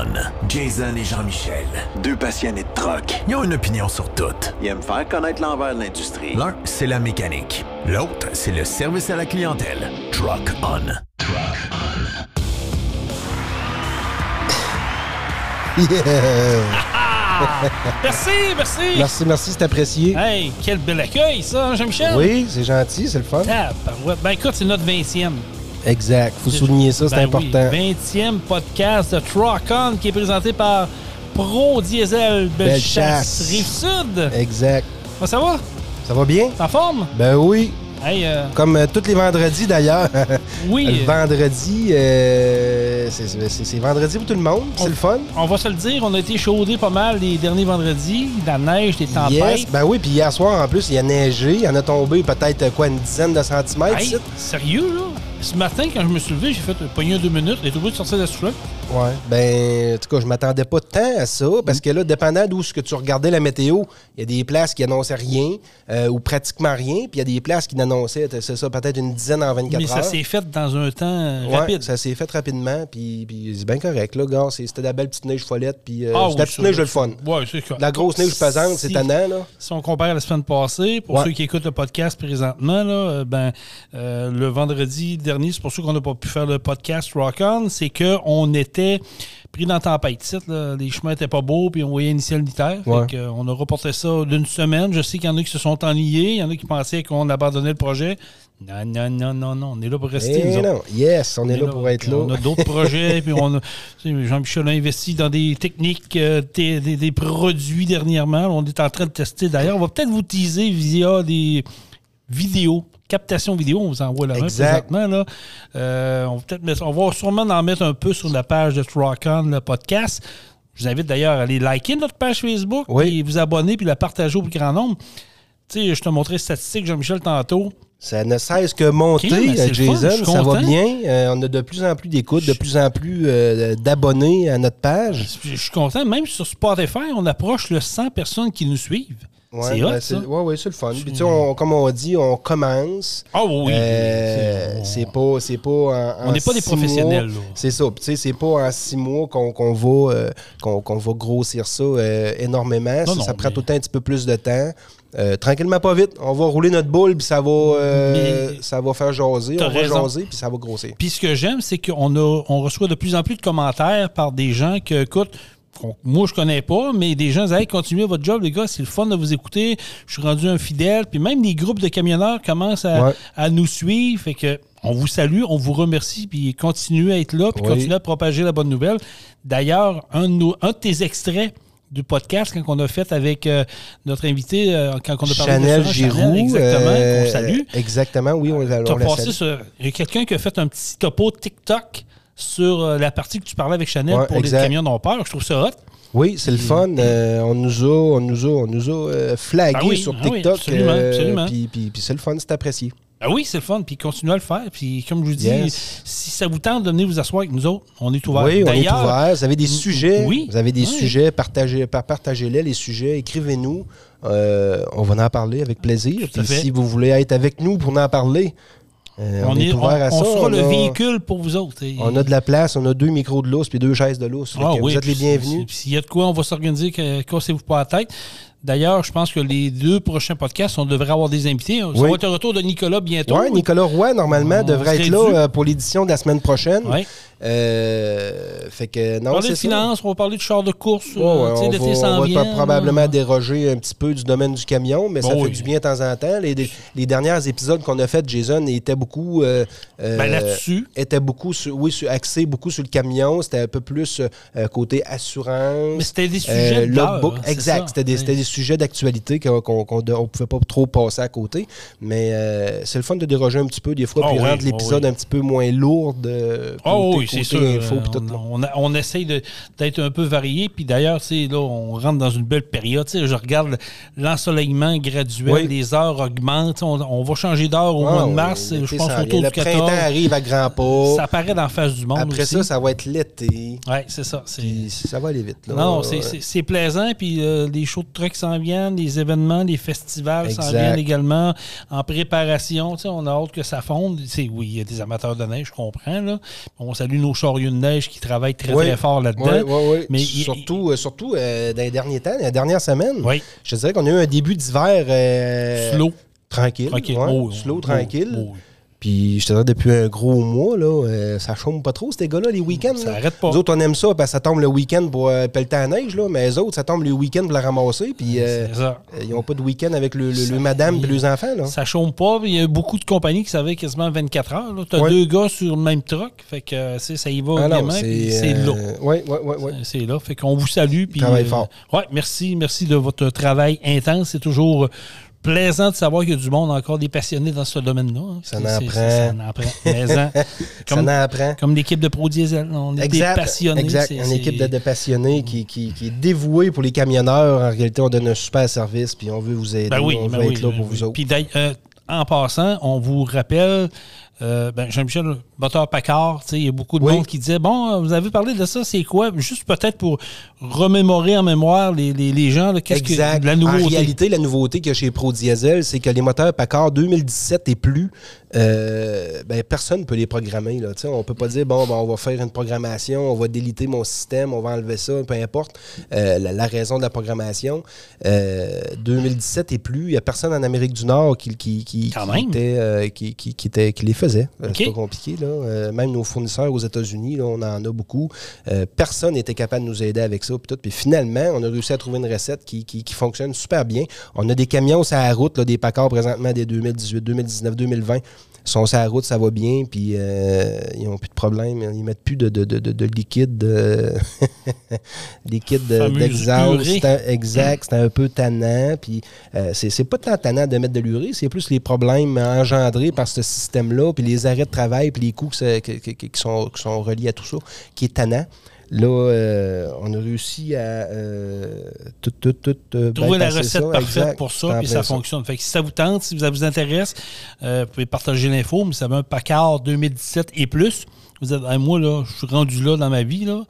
On. Jason et Jean-Michel. Deux passionnés de troc. Ils ont une opinion sur tout. Ils aiment faire connaître l'envers de l'industrie. L'un, c'est la mécanique. L'autre, c'est le service à la clientèle. Truck On. Truck On. Yeah! Merci, merci. Merci, merci, c'est apprécié. Hey, quel bel accueil, ça, hein, Jean-Michel? Oui, c'est gentil, c'est le fun. Tabarouette. Ben écoute, c'est notre 20e. Exact, faut souligner ça, c'est Ben important. oui, 20e podcast de Truck On qui est présenté par Pro Diesel Bellechasse. Rive-Sud. Exact. Ça va? Ça va bien? En forme? Ben oui. Hey, euh, Comme euh, tous les vendredis d'ailleurs. oui. le vendredi, euh, c'est- vendredi pour tout le monde, c'est le fun. On va se le dire, on a été chaudés pas mal les derniers vendredis. La neige, des tempêtes. Yes. Ben oui, puis hier soir en plus, il a neigé, il y en a tombé peut-être quoi, une dizaine de centimètres. Hey, sérieux, là? Ce matin, quand je me suis levé, j'ai fait pogner deux minutes. J'ai trouvé de sortir de la soufflette. Ouais. Ben, en tout cas, je m'attendais pas tant à ça, parce que là, dépendant d'où ce que tu regardais la météo, il y a des places qui annonçaient rien, euh, ou pratiquement rien, puis il y a des places qui n'annonçaient, c'est ça, peut-être une dizaine en 24 Mais ça heures. s'est fait dans un temps euh, Ouais, rapide. ça s'est fait rapidement, puis, puis c'est bien correct, là, gars. c'est- C'était de la belle petite neige follette, puis euh, Ah la petite ça, neige le fun. Ouais, c'est quoi. La grosse neige pesante, c'est Si- tannant, là. Si on compare à la semaine passée, pour Ouais. ceux qui écoutent le podcast présentement, là, euh, ben, euh, le vendredi dernier, c'est pour ceux qu'on n'a pas pu faire le podcast Rock On, c'est qu'on était pris dans la tempête. Ici, là, les chemins étaient pas beaux, puis on voyait un ciel militaire. Ouais. Fait que, on a reporté ça d'une semaine. Je sais qu'il y en a qui se sont ennuyés, il y en a qui pensaient qu'on abandonnait le projet. Non, non, non, non, non, on est là pour rester. Eh nous autres. non, yes, on est là pour être là. On a d'autres projets, puis on Jean-Michel a investi dans des techniques, euh, des, des- des produits dernièrement. On est en train de tester. D'ailleurs, on va peut-être vous teaser via des vidéos, captation vidéo. On vous envoie là Exact. présentement. Là. Euh, on, va peut-être mettre- on va sûrement en mettre un peu sur la page de Rock-On, le podcast. Je vous invite d'ailleurs à aller liker notre page Facebook, Oui. puis vous abonner, puis la partager au plus grand nombre. Tu sais, je te montrais les statistiques, Jean-Michel, tantôt. Ça ne cesse que monter, je Jason. Ça va bien. Euh, on a de plus en plus d'écoutes, de plus en plus euh, d'abonnés à notre page. Je suis content, même sur Spotify, on approche le 100 personnes qui nous suivent. C'est Ouais, hot, ben, ça. ouais, ouais, c'est le fun. Puis, tu sais, on- comme on dit, on commence. Ah oui, oui. Euh, C'est- c'est pas, c'est pas en- On n'est pas des professionnels. C'est ça. Tu sais, c'est pas en six mois qu'on va, euh, qu'on va grossir ça euh, énormément. Non, ça, non, ça prend mais- tout le temps un petit peu plus de temps. Euh, tranquillement, pas vite. On va rouler notre boule, puis ça va, euh, ça va faire jaser. On va jaser, puis ça va grossir. Puis ce que j'aime, c'est qu'on a, on reçoit de plus en plus de commentaires par des gens que, écoute, qu'on- moi je connais pas, mais des gens disent Hey, continuez votre job, les gars, c'est le fun de vous écouter. Je suis rendu un fidèle. Puis même les groupes de camionneurs commencent à, Ouais. à nous suivre. Fait que on vous salue, on vous remercie, puis continuez à être là, puis Oui. continuez à propager la bonne nouvelle. D'ailleurs, un, de un de tes extraits du podcast quand on a fait avec euh, notre invité euh, quand on a parlé Chanel d'assurance, Giroux. Chanel, exactement euh, qu'on salue Exactement, oui, on, on la passé sur. Il y a quelqu'un qui a fait un petit topo TikTok sur euh, la partie que tu parlais avec Chanel Ouais, pour exact. les camions d'ont peur. Je trouve ça hot. Oui, c'est le fun. Euh, on nous a, on nous a, on nous a euh, flagué Ah oui, sur ah oui, TikTok. absolument, euh, absolument. Puis, puis- puis c'est le fun, c'est apprécié. Ah oui, c'est le fun. Puis continuez à le faire. Puis comme je vous dis, Yes. si ça vous tente de venir vous asseoir avec nous autres, on est ouvert. Oui, on est ouvert. Vous avez des sujets? oui, Vous avez des oui. sujets, partagez, par- partagez-les, les sujets, écrivez-nous. On va en parler avec plaisir. Puis si vous voulez être avec nous pour en parler, euh, on, on, est, on, ouvert à on ça. sera On le a- véhicule pour vous autres. Et- On a de la place, on a deux micros de lousse puis deux chaises de lousse. Ah oui, vous êtes les bienvenus. S'il y a de quoi, on va s'organiser, cassez-vous pas la tête. D'ailleurs, je pense que les deux prochains podcasts, on devrait avoir des invités. Ça Oui. va être un retour de Nicolas bientôt. Oui, Nicolas Roy, normalement, On devrait être là dû. euh, pour l'édition de la semaine prochaine. Ouais. Euh, fait que On va parler de finances, on va parler de chars de course. Ouais, ouais, on va, s'en on va vient, pas- probablement déroger un petit peu du domaine du camion, mais ça fait du bien de temps en temps. Les, les derniers épisodes qu'on a fait, Jason, étaient beaucoup, euh, euh, Ben, là-dessus. étaient beaucoup, sur, oui, sur- beaucoup sur le camion. C'était un peu plus euh, côté assurance. Mais c'était des sujets de l'heure, logbook. hein, exact. C'était des, des sujets d'actualité qu'on qu'on- on pouvait pas trop passer à côté. Mais c'est le fun de déroger un petit peu des fois, puis oui, rendre ah l'épisode oui. un petit peu moins lourd. de Ah côté- oui, c'est sûr. tout, on, on, essaye d'être un peu varié. Puis d'ailleurs, là, on rentre dans une belle période. Je regarde l'ensoleillement graduel, Oui. les heures augmentent. On, on va changer d'heure au Ah mois de mars. je pense autour du Le 14. printemps arrive à grands pas. Ça apparaît dans la face du monde Après aussi. ça, ça va être l'été. Oui, c'est ça. ça va aller vite. Là. Non, c'est- plaisant. Puis euh, les shows de truck s'en viennent, les événements, les festivals s'en viennent également en préparation. On a hâte que ça fonde. Oui, il y a des amateurs de neige, je comprends. Là. On salue nos chariots de neige qui travaillent travaille très, Oui. très fort là-dedans. Oui, oui, oui. Mais surtout, euh, surtout euh, dans les derniers temps, dernières semaines, Oui. je dirais qu'on a eu un début d'hiver euh, Slow. tranquille. Tranquille. ouais, Oh, slow, oh, tranquille. oh, oh. Puis je te dirais, depuis un gros mois, là, euh, ça chôme pas trop, ces gars-là, les week-ends. Ça là. arrête pas. Nous autres, on aime ça parce que ça tombe le week-end pour euh, pelleter la neige, là, mais les autres, ça tombe le week-end pour la ramasser. Puis euh, euh, ils n'ont pas de week-end avec le, le- Ça- le madame et les enfants. Là. Ça chôme pas. Il y a beaucoup de compagnies qui savaient quasiment 24 heures. Tu as Ouais. deux gars sur le même truck. Fait que euh, ça y va Ah puis C'est là. Oui, oui, oui. C'est là. Fait qu'on vous salue. Puis, fort. ouais, merci. Merci de votre travail intense. C'est toujours euh, plaisant de savoir qu'il y a du monde, encore des passionnés dans ce domaine-là. hein. Ça n'en c'est- prend. Ça n'en prend. Mais, hein, Ça comme, en apprend. comme l'équipe de Pro Diesel. On est Exact, des passionnés. exact. c'est- Une équipe de, de passionnés qui, qui, qui est dévouée pour les camionneurs. En réalité, on donne un super service, puis on veut vous aider. Ben oui, on ben veut oui, être là ben pour oui. vous autres. Puis euh, en passant, on vous rappelle, euh, ben, Jean-Michel, sais, il y a beaucoup de Oui. monde qui disait Bon, euh, vous avez parlé de ça, c'est quoi? Juste peut-être pour remémorer en mémoire les, les, les gens, qu'est-ce que la En nouveauté. réalité, la nouveauté qu'il y a chez Pro Diesel, c'est que les moteurs Packard 2017 et plus, euh, ben, personne ne peut les programmer. Là. On ne peut pas dire, bon, ben, on va faire une programmation, on va déliter mon système, on va enlever ça, peu importe euh, la, la raison de la programmation. Euh, 2017 et plus, il n'y a personne en Amérique du Nord qui, qui, qui, était, qui, qui- qui était- qui les faisait. Euh. C'est pas compliqué. Là. Euh, même nos fournisseurs aux États-Unis, on en a beaucoup. Euh, personne n'était capable de nous aider avec ça. Puis, tout. Puis finalement, on a réussi à trouver une recette qui, qui- qui fonctionne super bien. On a des camions sur la route, là, des Packard présentement des 2018, 2019, 2020. Sont sur la route, ça va bien, puis euh, ils n'ont plus de problème. Ils mettent plus de, de, de, de- de liquide, euh, liquide d'exhaust. Exact, c'était un peu tannant. Puis euh, c'est c'est pas tant tannant de mettre de l'urée, c'est plus les problèmes engendrés par ce système-là, puis les arrêts de travail, puis les coûts qui, sont, qui sont reliés à tout ça, qui est tannant. Là, euh, on a réussi à euh, tout, tout, tout. euh, Trouver la bypasser recette ça. parfaite Exact. pour ça, puis plein ça fonctionne. Fait que si ça vous tente, si ça vous intéresse, euh, vous pouvez partager l'info, mais ça va un Packard 2017 et plus. Vous êtes, moi, là, je suis rendu là dans ma vie, là.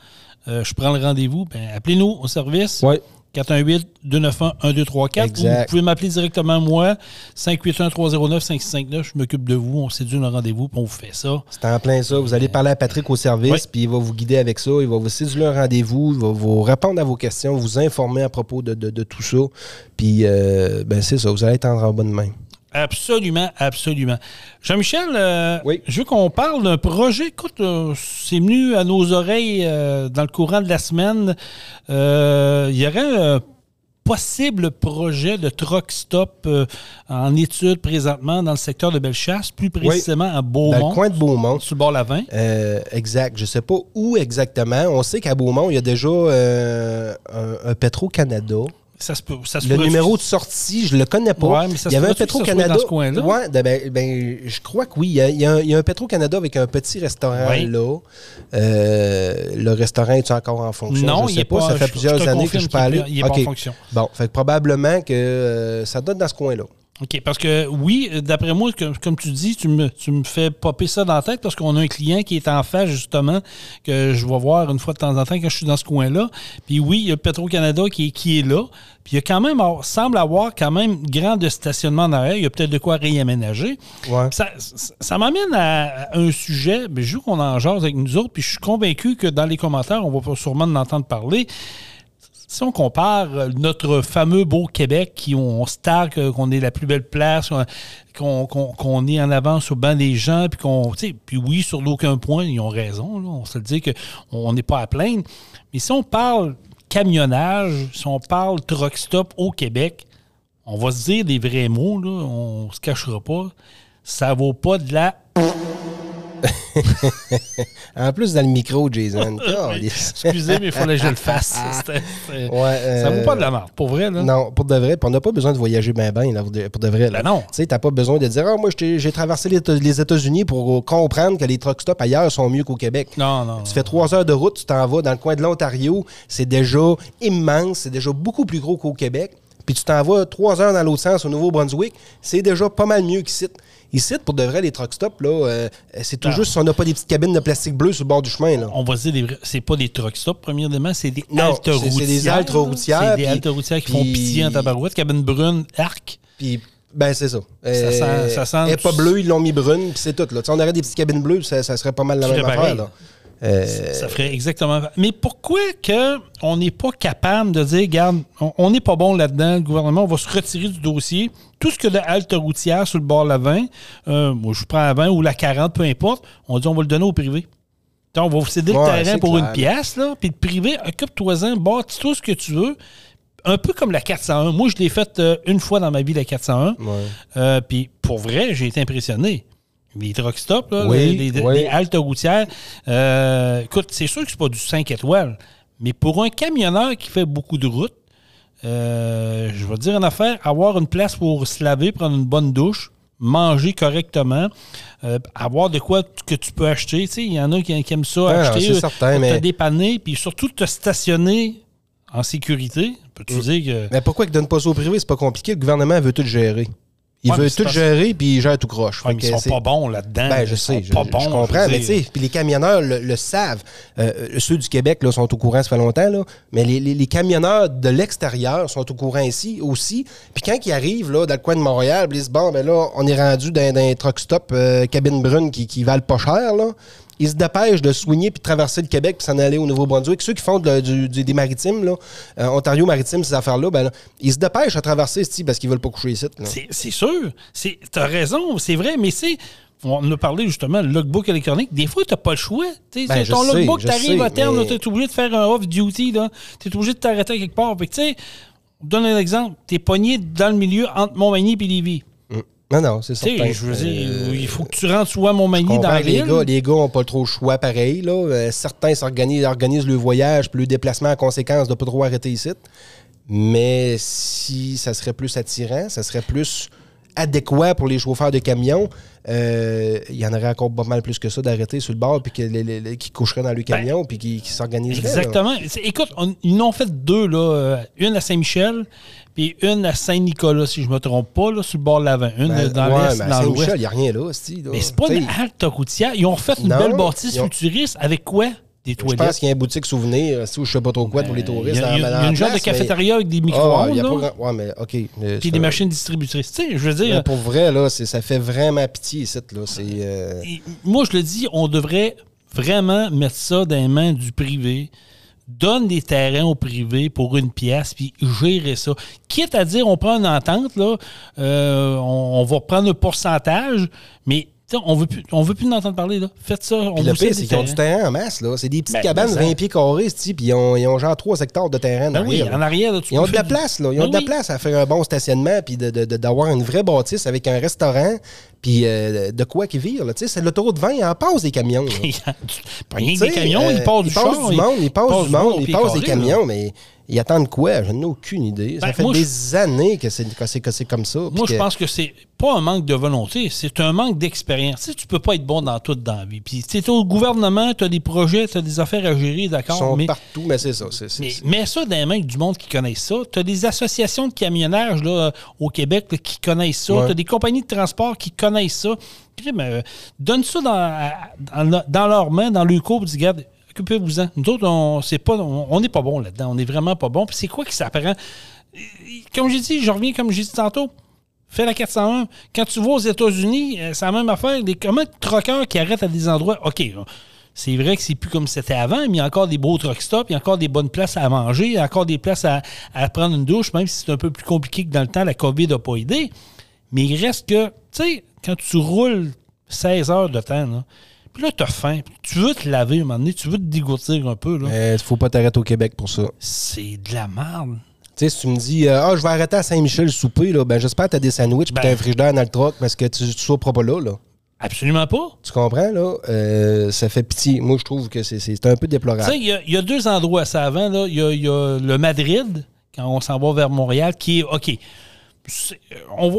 Euh, je prends le rendez-vous. Ben, appelez-nous au service. Ouais. 418-291-1234. Ou Exact. vous pouvez m'appeler directement moi, 581-309-5659. Je m'occupe de vous. On séduit un rendez-vous, puis on vous fait ça. C'est en plein ça. Vous allez parler à Patrick au service, Oui. puis il va vous guider avec ça. Il va vous séduire un rendez-vous, il va vous répondre à vos questions, vous informer à propos de, de- de tout ça. Puis, euh, ben c'est ça, vous allez être en bonne main. Absolument, absolument. Jean-Michel, euh, Oui. je veux qu'on parle d'un projet. Écoute, euh, c'est venu à nos oreilles euh, dans le courant de la semaine. Il y aurait un possible projet de truck stop en étude présentement dans le secteur de Bellechasse, plus précisément à Dans Beaumont, le coin de Beaumont. sur le bord la 20. Euh, exact. Je sais pas où exactement. On sait qu'à Beaumont, il y a déjà un, un Petro-Canada. Ça se peut. Ça se Le numéro de sortie, je le connais pas. Ouais, mais ça il y avait un Petro-Canada. Ouais, ben, ben, ben, je crois que oui. Il y a, il y a un, Petro-Canada avec un petit restaurant Oui. là. Euh, le restaurant est encore en fonction? Non, je il est pas. pas. Ça fait je- plusieurs je années que je peux est aller. pas- Il n'est pas OK. en fonction. Bon, fait que probablement que euh, ça donne dans ce coin-là. OK, parce que oui, d'après moi, comme, comme tu dis, tu me, tu me fais popper ça dans la tête parce qu'on a un client qui est en face, justement, que je vais voir une fois de temps en temps quand je suis dans ce coin-là. Puis oui, il y a Petro-Canada qui, est- qui est là. Puis il y a quand même, semble avoir quand même grand de stationnement en arrière. Il y a peut-être de quoi réaménager. Ouais. Ça, ça, ça m'amène à, un sujet, mais je veux qu'on en jase avec nous autres, puis je suis convaincu que dans les commentaires, on va pas sûrement en entendre parler. Si on compare euh, notre fameux beau Québec, qui on, se euh, qu'on est la plus belle place, qu'on qu'on- est en avance au banc des gens, puis qu'on, puis oui, sur aucun point, ils ont raison, on se le dit qu'on n'est pas à plaindre. Mais si on parle camionnage, si on parle truck stop au Québec, on va se dire des vrais mots, là, on se cachera pas. Ça vaut pas de la. En plus, dans le micro, Jason. Excusez, mais il fallait que je le fasse. C'était- c'était- Ouais, Ça vaut pas euh, de la merde, pour vrai. Là. Non, pour de vrai. On n'a pas besoin de voyager bien, bien, là, pour de- vrai. là. Ben non. Tu sais, t'as pas besoin de dire, ah, moi, j'ai traversé les, Éta- les États-Unis pour comprendre que les truck stops ailleurs sont mieux qu'au Québec. Non, non. Tu fais trois heures de route, tu t'en vas dans le coin de l'Ontario, c'est déjà immense, c'est déjà beaucoup plus gros qu'au Québec. Puis tu t'en vas trois heures dans l'autre sens au Nouveau-Brunswick, c'est déjà pas mal mieux qu'ici. Ici, pour de vrai, les truck stops, là, euh, c'est tout juste si on n'a pas des petites cabines de plastique bleu sur le bord du chemin. Là. On va se dire, c'est pas des truck stops, premièrement, c'est des haltes c'est- routières. c'est des haltes routières, C'est des puis- haltes routières qui font pitié en tabarouette, cabine brune, arc. Puis, ben, c'est ça. Ça sent- ça sent- Elle pas bleue, ils l'ont mis brune, puis c'est tout. Là. On aurait des petites cabines bleues, ça, ça serait pas mal la même affaire. Là. Euh, Ça ferait exactement. Mais pourquoi que on n'est pas capable de dire, regarde, on- n'est pas bon là-dedans, le gouvernement, on va se retirer du dossier. Tout ce que de halte routière sur le bord de la 20, euh, moi je prends la 20 ou la 40, peu importe, on dit on va le donner au privé. Donc, on va vous céder le terrain pour clair. une pièce, là, puis le privé, occupe-toi-en, bâtis tout ce que tu veux. Un peu comme la 401. Moi, je l'ai faite euh, une fois dans ma vie, la 401. Ouais. Euh, puis pour vrai, j'ai été impressionné. Les truck stops, là, Oui, les, les- oui. les haltes routières. euh, écoute, c'est sûr que c'est pas du 5 étoiles, mais pour un camionneur qui fait beaucoup de routes, euh, je vais te dire une affaire, avoir une place pour se laver, prendre une bonne douche, manger correctement, euh, avoir de quoi que tu peux acheter. Tu sais, il y en a qui, qui aiment ça, Ah, acheter, certain, pour te mais- dépanner, puis surtout te stationner en sécurité. Peux-tu Mm. dire que... Mais pourquoi qu'ils donnent pas ça au privé? C'est pas compliqué. Le gouvernement veut tout gérer. Il Ouais, veut tout gérer, puis il gère tout croche. Ouais, ils sont pas bons là-dedans. Ben, je Ils sais, sont je, pas je- bons, je je comprends, mais tu sais, puis les camionneurs le, le savent. Euh, ceux du Québec là, sont au courant, ça fait longtemps, là, mais les, les- les camionneurs de l'extérieur sont au courant ici aussi. Puis quand ils arrivent là, dans le coin de Montréal, ils disent, bon, ben là, on est rendu dans, dans un truck stop euh, cabine brune qui, qui valent pas cher, là. Ils se dépêchent de soigner puis de traverser le Québec puis s'en aller au Nouveau-Brunswick. Ceux qui font de- du- du- des maritimes, là, euh, Ontario maritime, ces affaires-là, ben là, ils se dépêchent à traverser ici parce qu'ils veulent pas coucher ici. C'est sûr. T'as raison, c'est vrai, mais c'est. On a parlé justement, le logbook électronique. Des fois, t'as pas le choix. Tu Ben, ton sais, logbook, je t'arrives sais, à terme, mais- tu es obligé de faire un off-duty. Tu es obligé de t'arrêter quelque part. Fait que, tu on donne un exemple. Tu es pogné dans le milieu entre Montmagny et Lévis. Non, non, c'est certain. je veux dire, Euh, il faut que tu rentres soit à Montmagny dans la que les ville. gars, les gars n'ont pas trop le choix pareil. Là. Euh, certains s'organisent, organisent le voyage puis le déplacement en conséquence de pas trop arrêter ici. Mais si ça serait plus attirant, ça serait plus adéquat pour les chauffeurs de camions, euh, il y en aurait encore pas mal plus que ça d'arrêter sur le bord puis qui coucheraient dans le camion puis qui, qui s'organiseraient. Ben, Exactement. Écoute, on- ils en ont fait deux, là. Une à Saint-Michel, puis une à Saint-Nicolas, si je me trompe pas, là, sur le bord de l'avant. Une Ben, dans ouais, l'est, mais à dans l'ouest. Il n'y a rien là. c'ti, là. Mais c'est pas T'sais, une halte routière. Ils ont refait une Non, belle bâtisse ont- futuriste avec quoi? Des Je toilettes. pense qu'il y a une boutique souvenir, si, ou je sais pas trop quoi pour les Il touristes. y a, dans- il y a- y une genre de mais- cafétéria avec des micro-ondes, grand- Ouais, mais OK. mais puis ça- des machines distributrices. Tu sais, je veux dire, Mais pour vrai, là, ça fait vraiment pitié, ici, là. C'est... euh, moi, je le dis, on devrait vraiment mettre ça dans les mains du privé. Donne des terrains au privé pour une pièce, puis gérer ça. Quitte à dire, on prend une entente, euh, on, va prendre un pourcentage, mais on veut plus, on veut plus en entendre parler. Là. Faites ça. On Puis le pire, c'est qu'ils ont du terrains. terrain en masse, là. C'est des petites Ben, cabanes, mais ça- 20 pieds carrés, puis ils ont, ils ont genre 3 hectares de terrain Ben oui, derrière, là. en arrière, là, tu Ils ont de la du- place, là. Ils ont Ben de la place à faire un bon stationnement, puis de- de- de- d'avoir une vraie bâtisse avec un restaurant, puis euh, de quoi qu'ils virent, là. Tu sais, c'est l'autoroute 20, il en passe des camions, du- pas rien que des camions, euh, ils passent du du monde, il passe du monde, au il pied passe des camions, mais ils attendent quoi? Je n'ai aucune idée. Ça Ben, fait moi, des années que c'est, que c'est, que c'est comme ça. Moi, puis je pense que c'est pas un manque de volonté, c'est un manque d'expérience. Tu sais, tu peux pas être bon dans tout dans la vie. Puis, tu au gouvernement, tu as des projets, tu as des affaires à gérer, Ils d'accord, sont mais, partout, mais c'est ça. C'est, c'est- mais c'est- mets ça dans les mains du monde qui connaissent ça. Tu as des associations de camionnage là, au Québec là, qui connaissent ça. Ouais. Tu as des compagnies de transport qui connaissent ça. Crime, euh, donne ça dans, à- dans, dans leurs mains, dans le cours, dis, regarde, occupez-vous-en. Nous autres, on c'est pas, on n'est pas bon là-dedans. On n'est vraiment pas bon. Puis c'est quoi qui s'apprend? Comme j'ai dit, je reviens comme j'ai dit tantôt. Fais la 401. Quand tu vas aux États-Unis, euh, c'est la même affaire. Les comment de truckers qui arrêtent à des endroits? OK, c'est vrai que c'est plus comme c'était avant, mais il y a encore des beaux truck stops, il y a encore des bonnes places à manger, il y a encore des places à, à prendre une douche, même si c'est un peu plus compliqué que dans le temps, la COVID n'a pas aidé. Mais il reste que, tu sais, quand tu roules 16 heures de temps, là, puis là, tu as faim, tu veux te laver un moment donné, tu veux te dégourdir un peu, là. Mais il faut pas t'arrêter au Québec pour ça. C'est de la merde. Tu sais, si tu me dis, euh, ah, je vais arrêter à Saint-Michel souper, là, ben, j'espère que tu as des sandwichs Ben- et tu as un frigidaire dans le truck parce que tu ne souperas pas là, là. Absolument pas. Tu comprends, là? Euh, ça fait pitié. Moi, je trouve que c'est, un peu Tu sais, déplorable. il y, a- il y a deux endroits ça avant. Là. Il, y y a le Madrid, quand on s'en va vers Montréal, qui est OK. C'est- On va,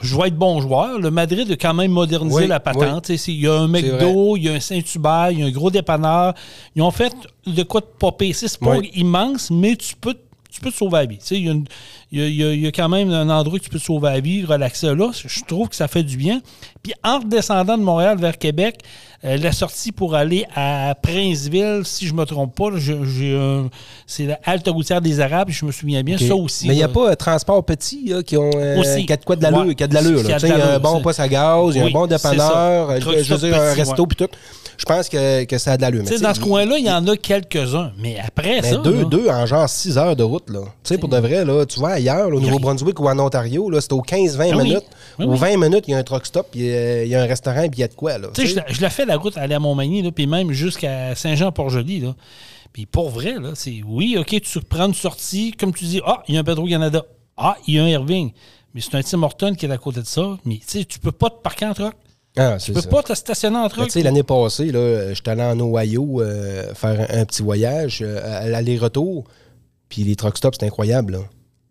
je- vais être bon joueur. Le Madrid a quand même modernisé Oui, la patente. Il y a un McDo, il y a un Saint-Hubert, il y a un gros dépanneur. Ils ont fait de quoi de popper. C'est pas Oui. immense, mais tu peux, tu peux te sauver la vie. Il y, a une- il y a- il y a- quand même un endroit que tu peux te sauver la vie, relaxer là. Je trouve que ça fait du bien. Puis en descendant de Montréal vers Québec, euh, la sortie pour aller à Princeville, si je ne me trompe pas, c'est la halte routière des Arabes, je me souviens bien. Ça aussi. Mais il n'y a pas euh, transport petit là, qui ont euh, Aussi. qui a de quoi de l'allure, Ouais. qui a de l'allure. Il y a un bon poste à gaz, il y a un bon dépanneur, euh, je veux dire, un resto ouais. puis tout. Je pense que, que ça a de l'allure. Dans ce coin-là, il y en a quelques-uns. Mais après Mais ça. deux, là, deux en genre 6 heures de route. Là. Tu sais, pour de vrai, là, tu vas ailleurs, là, au Nouveau-Brunswick ou en Ontario, là, c'est aux 15-20 Ah minutes. Oui, Aux oui. 20 minutes, il y a un truck stop, il y a, un restaurant, puis il y a de quoi. Là, Tu sais, tu je, la- je la fais la route aller à Montmagny, puis même jusqu'à Saint-Jean-Port-Joli. Puis pour vrai, là, c'est oui, OK, tu prends une sortie, comme tu dis, ah, il y a un Petro-Canada. Ah, il y a un Irving. Mais c'est un Tim Horton qui est à côté de ça. Mais tu sais, tu peux pas te parquer en truck. Ah, Tu peux ça. pas te stationner en truck. Tu sais, l'année passée, là, j'étais allé en Ohio euh, faire un, un petit voyage, euh, à l'aller-retour, puis les truck stops, c'est incroyable. là.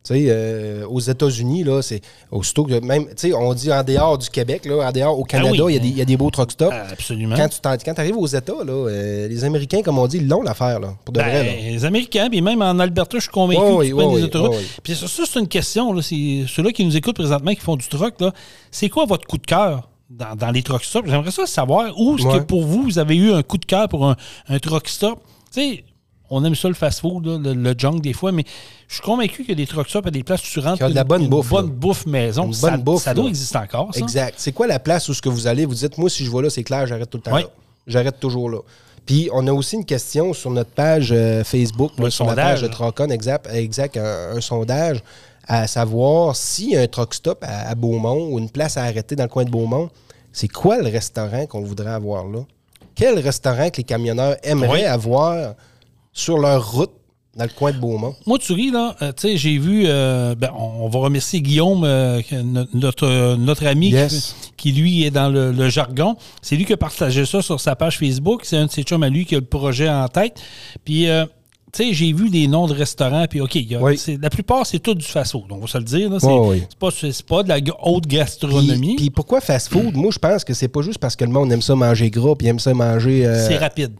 Tu sais, euh, aux États-Unis, là, c'est aussitôt que même, tu sais, on dit en dehors du Québec, là, en dehors au Canada, il Ah oui. y, a des- il y a des beaux truck stops. Ah, Absolument. Quand tu arrives aux États, là, euh, les Américains, comme on dit, ils l'ont l'affaire, là, pour de Ben, vrai. là. les Américains, puis même en Alberta, je suis convaincu que oui, tu des autoroutes. Puis ça, ça, c'est une question. là, C'est ceux-là qui nous écoutent présentement, qui font du truck, là, c'est quoi votre coup de cœur dans, dans les truck stops? J'aimerais ça savoir où est-ce Ouais. que pour vous, vous avez eu un coup de cœur pour un, un truck stop. Tu sais, on aime ça le fast-food, le, le junk des fois, mais je suis convaincu que des truck stops à des places où tu rentres Qui ont de la bonne une bouffe, bonne là. bouffe maison. Une ça, bonne bouffe, ça doit là. exister encore, ça. Exact. C'est quoi la place où ce que vous allez? Vous dites, moi, si je vais là, c'est clair, j'arrête tout le temps là. J'arrête toujours là. Puis, on a aussi une question sur notre page euh, Facebook, Le sur la sondage, page de. Trocon, exact, exact un, un sondage à savoir si un truck stop à, à Beaumont ou une place à arrêter dans le coin de Beaumont, c'est quoi le restaurant qu'on voudrait avoir là? Quel restaurant que les camionneurs aimeraient Oui. avoir sur leur route dans le coin de Beaumont? Moi, tu ris, là, euh, tu sais, j'ai vu, euh, ben, on, on va remercier Guillaume, euh, notre, notre ami, qui Yes. fait- qui, lui est dans le, le jargon. C'est lui qui a partagé ça sur sa page Facebook. C'est un de ses chums à lui qui a le projet en tête. Puis, tu sais, j'ai vu des noms de restaurants, puis OK, il y a- Oui. c'est- la plupart, c'est tout du fast-food, on va se le dire. C'est oui. pas, de la haute gastronomie. puis pourquoi fast-food? Moi, je pense que c'est pas juste parce que le monde aime ça manger gras puis aime ça manger... c'est rapide.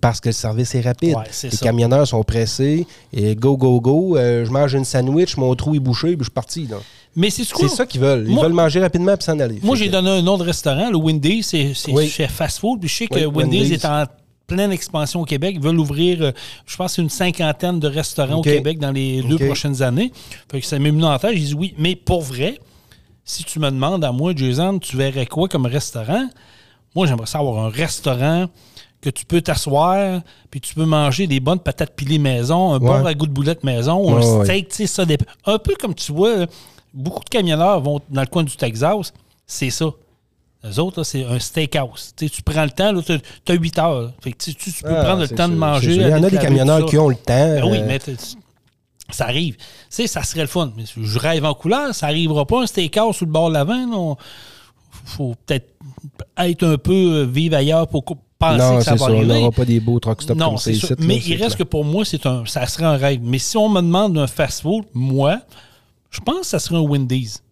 Parce que le service est rapide. Ouais, les ça. camionneurs sont pressés et go, go, go. euh, je mange une sandwich, mon trou est bouché, puis je suis parti. là. Mais c'est C'est ça qu'ils veulent. Ils Moi- veulent manger rapidement puis s'en aller. Moi, j'ai donné un nom de restaurant, le Wendy's, c'est c'est Oui. chez Fast Food. Puis je sais que Oui, Wendy's, Wendy's. est en pleine expansion au Québec. Ils veulent ouvrir, euh, je pense, une cinquantaine de restaurants au Québec dans les deux prochaines années. Fait que ça m'est venu en tête. J'ai dit oui. Mais pour vrai, si tu me demandes à moi, Jason, tu verrais quoi comme restaurant? Moi, j'aimerais ça avoir un restaurant que tu peux t'asseoir, puis tu peux manger des bonnes patates pilées maison, un bon ragoût de boulettes maison, ou Ouais, un steak, tu sais, ça dépend. Un peu comme tu vois, là, beaucoup de camionneurs vont dans le coin du Texas, c'est ça. Les autres, c'est un steakhouse. Tu prends le temps, tu as 8 heures. là. Fait que tu, peux Ah, prendre le temps de manger. Il y en a des camionneurs qui ont le temps. Ben oui, euh, mais ça arrive. Tu sais, ça serait le fun. Mais je rêve en couleur, ça arrivera pas un steakhouse sur le bord de la vanne. Il faut peut-être être un peu euh, vivre ailleurs pour penser non, que ça va On arriver. n'aura pas des beaux truck stops Non, comme ça c'est ici. sûr. là, Mais il reste que pour moi, c'est un, ça serait un rêve. Mais si on me demande un fast-food, moi, je pense que ça serait un Wendy's.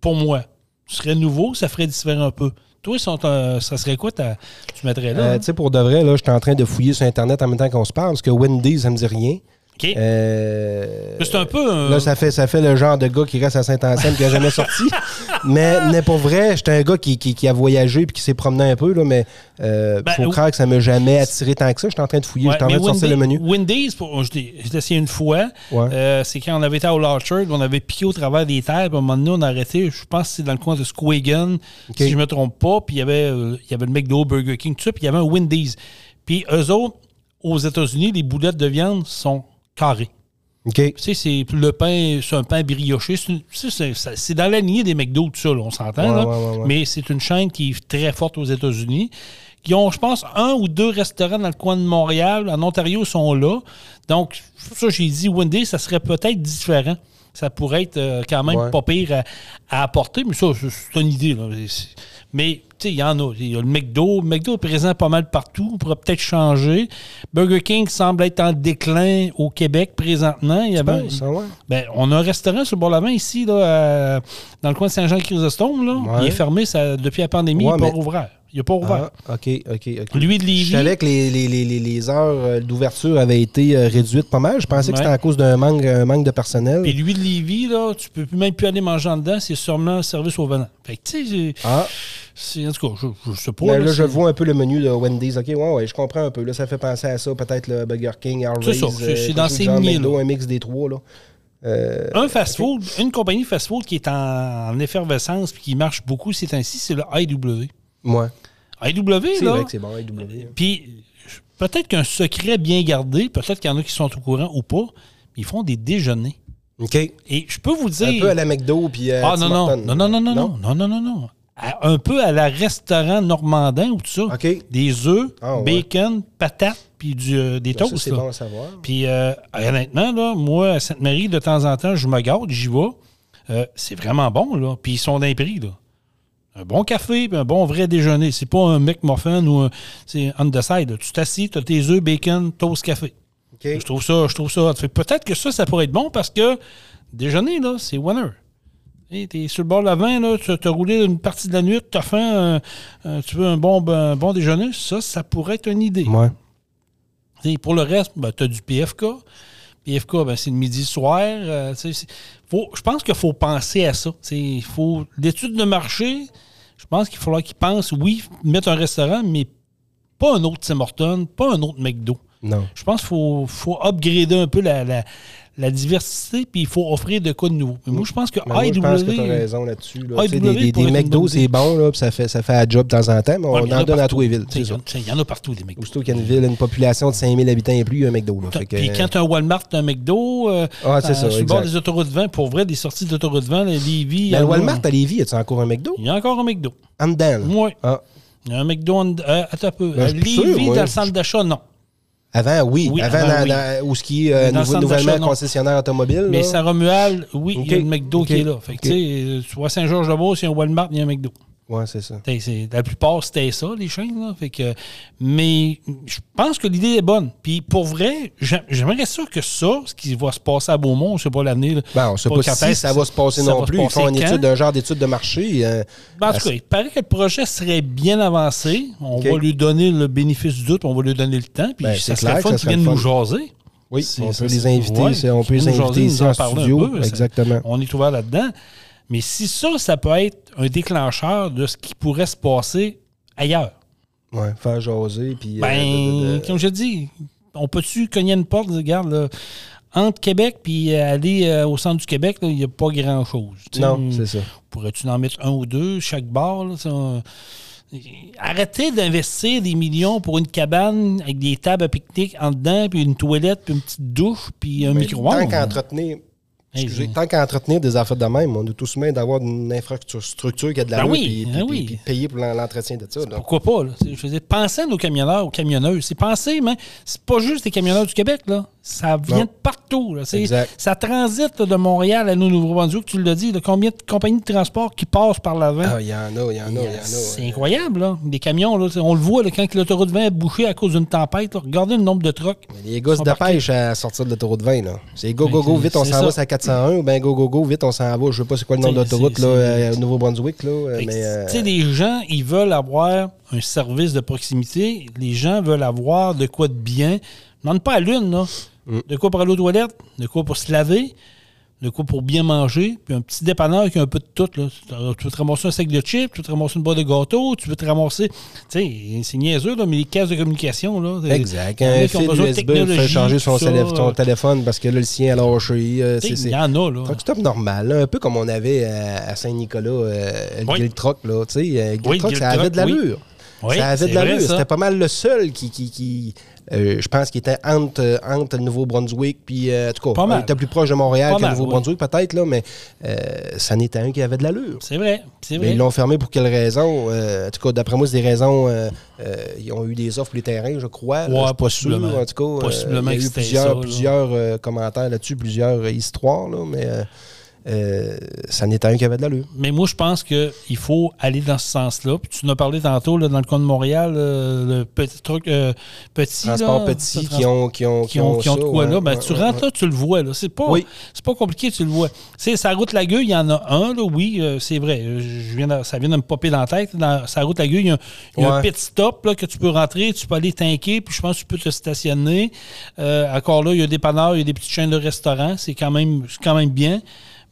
Pour moi. Ce serait nouveau, ça ferait différent un peu. Toi, ça, t'as- ça serait quoi ta- tu mettrais là? Euh, hein? tu sais, pour de vrai, là, je suis en train de fouiller sur Internet en même temps qu'on se parle, parce que Wendy's, ça me dit rien. Euh, c'est un peu un- Là, ça fait, ça fait le genre de gars qui reste à Saint-Anselme qui n'a jamais sorti. mais, mais pour vrai, j'étais un gars qui, qui- qui a voyagé puis qui s'est promené un peu, là, mais il Ben, faut croire que ça ne m'a jamais attiré tant que ça. J'étais en train de fouiller, Ouais, j'étais en train de sortir le menu. Wendy's, pour- je l'ai essayé une fois. Ouais. Euh, c'est quand on avait été à Old Orchard, on avait piqué au travers des terres, puis à un moment donné, on a arrêté, je pense que c'est dans le coin de Squagan, si je ne me trompe pas, puis il y avait, euh, il y avait le McDo, Burger King, tout ça, puis il y avait un Wendy's. Puis eux autres, aux États-Unis, les boulettes de viande sont carrées. OK. Tu sais, c'est le pain, c'est un pain brioché. C'est dans la lignée des McDo, tout ça, là, on s'entend. Ouais, là. ouais, ouais, ouais. Mais c'est une chaîne qui est très forte aux États-Unis. Qui ont, je pense, un ou deux restaurants dans le coin de Montréal. En Ontario, ils sont là. Donc, ça, j'ai dit Wendy, ça serait peut-être différent. Ça pourrait être euh, quand même pas pire à, à apporter. Mais ça, c'est une idée. là. Mais, il y en a. Il y a le McDo. Le McDo est présent pas mal partout. On pourrait peut-être changer. Burger King semble être en déclin au Québec présentement. Il y avait, penses, ah ouais? ben, on a un restaurant sur le bord de la main ici, là, à- dans le coin de Saint-Jean-Chrysostome. Ouais. Il est fermé ça, depuis la pandémie, Ouais, il n'est pas rouvert. Il n'a pas ouvert. Ah, OK, OK, OK. Lui de Lévis. Je savais que les, les, les, les- heures euh, d'ouverture avaient été euh, réduites pas mal. Je pensais que c'était à cause d'un manque, un manque de personnel. Puis lui de Lévis, là, tu peux même plus aller manger en dedans, c'est sûrement service au venant. Fait que, tu sais, Ah, c'est- en tout cas, je, je sais pas. ben là, là, je vois un peu le menu de Wendy's. OK, ouais, ouais, je comprends un peu. Là, ça fait penser à ça. Peut-être le Burger King, Harvey's. C'est ça, c'est- c'est quelque dans ces un mix des trois, là. Euh, Un fast-food, une compagnie fast-food qui est en, en effervescence puis qui marche beaucoup ces temps-ci, c'est le IW. IW, C'est là, vrai que c'est bon, avec W. puis peut-être qu'un secret bien gardé, peut-être qu'il y en a qui sont au courant ou pas, ils font des déjeuners. OK. Et je peux vous dire... Un peu à la McDo puis euh, Ah Tim non, non, non, non, non, non, non, non, non, non, non. À- Un peu à la restaurant normandin ou tout ça. OK. Des œufs, Ah, ouais. bacon, patates, puis du, euh, des Ben, toasts. c'est bon à savoir. Puis euh, honnêtement, là, moi, à Sainte-Marie, de temps en temps, je me garde, j'y vais. Euh, c'est vraiment bon, là. Puis ils sont d'un prix, là. Un bon café, puis un bon vrai déjeuner. C'est pas un McMuffin ou un. C'est on the side. Tu t'assis, tu as tes œufs, bacon, toast, café. Je trouve ça, je trouve ça. Peut-être que ça, ça pourrait être bon parce que déjeuner, là, c'est winner. Tu es sur le bord de la vin, là, tu as roulé une partie de la nuit, tu as faim, euh, euh, tu veux un bon, un bon déjeuner, ça, ça pourrait être une idée. Ouais. Pour le reste, tu as du PFK. PFK, ben, c'est le midi soir. euh, je pense qu'il faut penser à ça. T'sais, faut l'étude de marché. Je pense qu'il faudra qu'ils pensent, oui, mettre un restaurant, mais pas un autre Tim Hortons, pas un autre McDo. Non. Je pense qu'il faut, faut upgrader un peu la, la- la diversité, puis il faut offrir de quoi de nouveau. Mais moi, je pense que Mais moi, je pense que tu as raison là-dessus. là. Des, des, des McDo, c'est bon, là, puis ça fait, ça fait un job de temps en temps, mais on Ouais, y en donne à tous les villes. Il y en a partout, des McDo. Aussitôt qu'il y a une ville, une population de 5000 habitants et plus, il y a un McDo. Là. Puis quand tu as un Walmart, tu as un McDo, euh, Ah, c'est euh, ça, sur le bord des autoroutes 20, pour vrai, des sorties d'autoroute 20, les Lévis. Mais le euh, Walmart à Lévis, as-tu encore un McDo? Il y a encore un McDo. En dedans. Oui. Ah. Il y a un McDo. Euh, attends un peu. Ben, plus Lévis, dans le centre d'achat, non. Avant, oui. Oui, avant, avant, dans, oui. dans- où ce qui est euh, nouveau- nouvellement concessionnaire automobile. Mais. Saint-Romuald, oui, il y a le McDo qui est là. Fait que, ok. tu sais, euh, tu vois Saint-Georges-de-Beauce, il y a un Walmart, il y a un McDo. Ouais, c'est ça. La plupart, c'était ça, les chaînes. Là. Fait que, mais je pense que l'idée est bonne. Puis pour vrai, j'a- j'aimerais ça que ça, ce qui va se passer à Beaumont, je sais pas l'avenir. là. Ben, on sait pas, si ça va se passer non plus. Ils font passer une quand? étude, un genre d'étude de marché. euh, Ben, en tout cas, il paraît que le projet serait bien avancé. On va lui donner le bénéfice du doute, on va lui donner le temps. Puis Ben, ça c'est serait clair fun qu'ils viennent nous jaser. oui, on peut les inviter. ouais, on peut les inviter ici en studio. peu, ça- Exactement. On est ouvert là-dedans. Mais si ça, ça peut être un déclencheur de ce qui pourrait se passer ailleurs. Ouais, faire jaser. Puis, euh, Ben, de- de- de- comme je dis, on peut-tu cogner une porte, regarde, là, entre Québec puis aller euh, au centre du Québec, il n'y a pas grand-chose. Non, c'est ça. Pourrais-tu en mettre un ou deux chaque bar? là, euh, Arrêtez d'investir des millions pour une cabane avec des tables à pique-nique en dedans, puis une toilette, puis une petite douche, puis un micro-ondes. Tant qu'entretenir. Excusez, tant qu'à entretenir des affaires de même, on est tous mains d'avoir une infrastructure qui a de la Ben route oui, puis, ben puis- oui. puis- puis payer pour l'en- l'entretien de ça. là. Pourquoi pas? Là? Je faisais penser à nos camionneurs, aux camionneuses. C'est penser, mais c'est pas juste les camionneurs du Québec. là. Ça vient Non. de partout. là. Ça transite là, de Montréal à nous Nouveau-Brunswick, tu l'as dit. là. combien de compagnies de transport qui passent par l'avant? Ah, il y en a, il y en a, il y en a. C'est incroyable, là. Des camions, là, on le voit quand l'autoroute 20 est bouchée à cause d'une tempête. Regardez le nombre de trucks. Mais Les gosses de parqués. pêche à sortir de l'autoroute 20, là. C'est go, go, go, C'est- vite, on s'en va sur la 401, ou bien go, go, go, vite, on s'en va. Je sais pas c'est quoi le nom de C'est- l'autoroute, c'est- là, euh, au Nouveau-Brunswick, là. euh, Mais, euh, Tu sais, les gens, ils veulent avoir un service de proximité. Les gens veulent avoir de quoi de bien. Demande pas à l'une, là. Mm. De quoi pour aller aux toilettes, de quoi pour se laver, de quoi pour bien manger, puis un petit dépanneur qui a un peu de tout. Là. Tu veux te ramasser un sac de chips, tu veux te ramasser une boîte de gâteau, tu veux te ramasser. Tu sais, c'est niaiseux, là, mais les caisses de communication, là. c'est- Exact. Un fil USB fait technologie, changer son, ça. télé- son téléphone parce que là, le sien a lâché. euh, Tu c'est- c'est- Il y en a, là. Truck stop normal, là, un peu comme on avait à, à Saint-Nicolas, euh, le Oui. Guild Truck, là, tu sais, euh, Oui, ça avait de l'allure. Oui, ça avait c'est de l'allure. C'était pas mal le seul qui, qui, qui, euh, je pense, qui était entre, euh, entre le Nouveau-Brunswick, puis, euh, en tout cas, mal. était plus proche de Montréal Pas que le Nouveau-Brunswick, peut-être, là, mais ça n'était un qui avait de l'allure. C'est vrai, c'est Mais vrai. ils l'ont fermé pour quelle raison? Euh, en tout cas, d'après moi, c'est des raisons. ils ont eu des offres pour les terrains, je crois. Ouais, pas sûr. possiblement. En tout cas, Possiblement il y a eu plusieurs, ça, là. plusieurs commentaires là-dessus, plusieurs histoires, là, mais. Euh, ça n'était un qui avait de l'allure. Mais moi, je pense qu'il faut aller dans ce sens-là. Puis tu nous as parlé tantôt, là, dans le coin de Montréal, euh, le petit truc euh, petit. Transport là, petit qui ont, qui ont, qui ont, qui ont ça, de quoi ouais, là. Ben, ouais, tu ouais, rentres là, tu le vois. Là. C'est, pas, Oui. c'est pas compliqué, tu le vois. C'est sa route Lagueuil, il y en a un, là, oui, c'est vrai. Je viens de- ça vient de me popper dans la tête. Dans sa route Lagueuil, il y a, un- il y a un pit stop là, que tu peux rentrer, tu peux aller tanker, puis je pense que tu peux te stationner. Encore là, il y a des panneurs, il y a des petites chaînes de restaurants. C'est quand même, c'est quand même bien.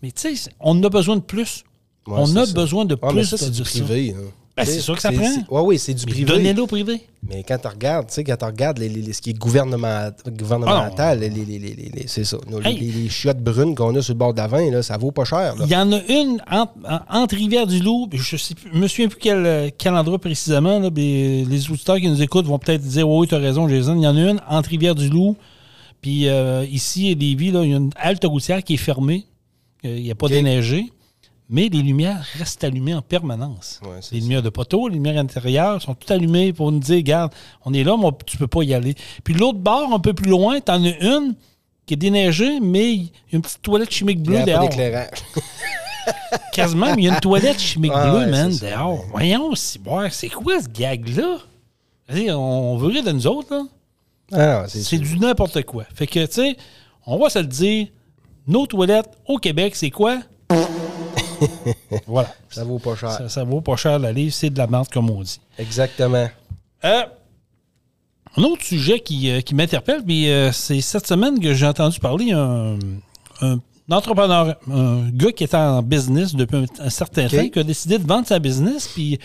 Mais tu sais, on a besoin de plus. Ouais, on a ça. besoin de Ah, plus mais ça, de c'est du privé. hein. Ben, c'est sûr que ça prend. Oui, oui, c'est du Mais privé. Donnez-le au privé. Mais quand tu regardes, tu sais, quand tu regardes les- les- ce qui est gouvernement- gouvernemental, les- c'est ça. Nos- Ah Hey. Les, chiottes brunes qu'on a sur le bord vin, là, ça vaut pas cher. là. Il y en a une entre, en- entre Rivière-du-Loup, je ne me souviens plus quel, quel endroit précisément. là, mais les auditeurs qui nous écoutent vont peut-être dire Oui, tu as raison, Jason. Il y en a une entre Rivière-du-Loup, puis euh, ici, à Lévis, là, il y a une halte routière qui est fermée. Euh, Il n'y a pas Ok. d'énergie. Mais les lumières restent allumées en permanence. Ouais, les ça. lumières de poteau, les lumières intérieures sont toutes allumées pour nous dire, regarde, on est là, mais tu peux pas y aller. Puis l'autre bord, un peu plus loin, tu en as une qui est déneigée, mais il y a une petite toilette chimique Il y bleue a dehors. Quasiment, mais il y a une toilette chimique Ah, bleue, ouais, man, ça, dehors. ouais. Voyons, c'est quoi ce gag-là? Vas-y, On veut rire de nous autres, là. Ah, c'est du n'importe quoi. Fait que, tu sais, on va se le dire, nos toilettes au Québec, c'est quoi? voilà. Ça vaut pas cher. Ça, ça vaut pas cher la livre, c'est de la merde, comme on dit. Exactement. Euh, un autre sujet qui, euh, qui m'interpelle, puis euh, c'est cette semaine que j'ai entendu parler un, un entrepreneur, un gars qui était en business depuis un, un certain temps, qui a décidé de vendre sa business, puis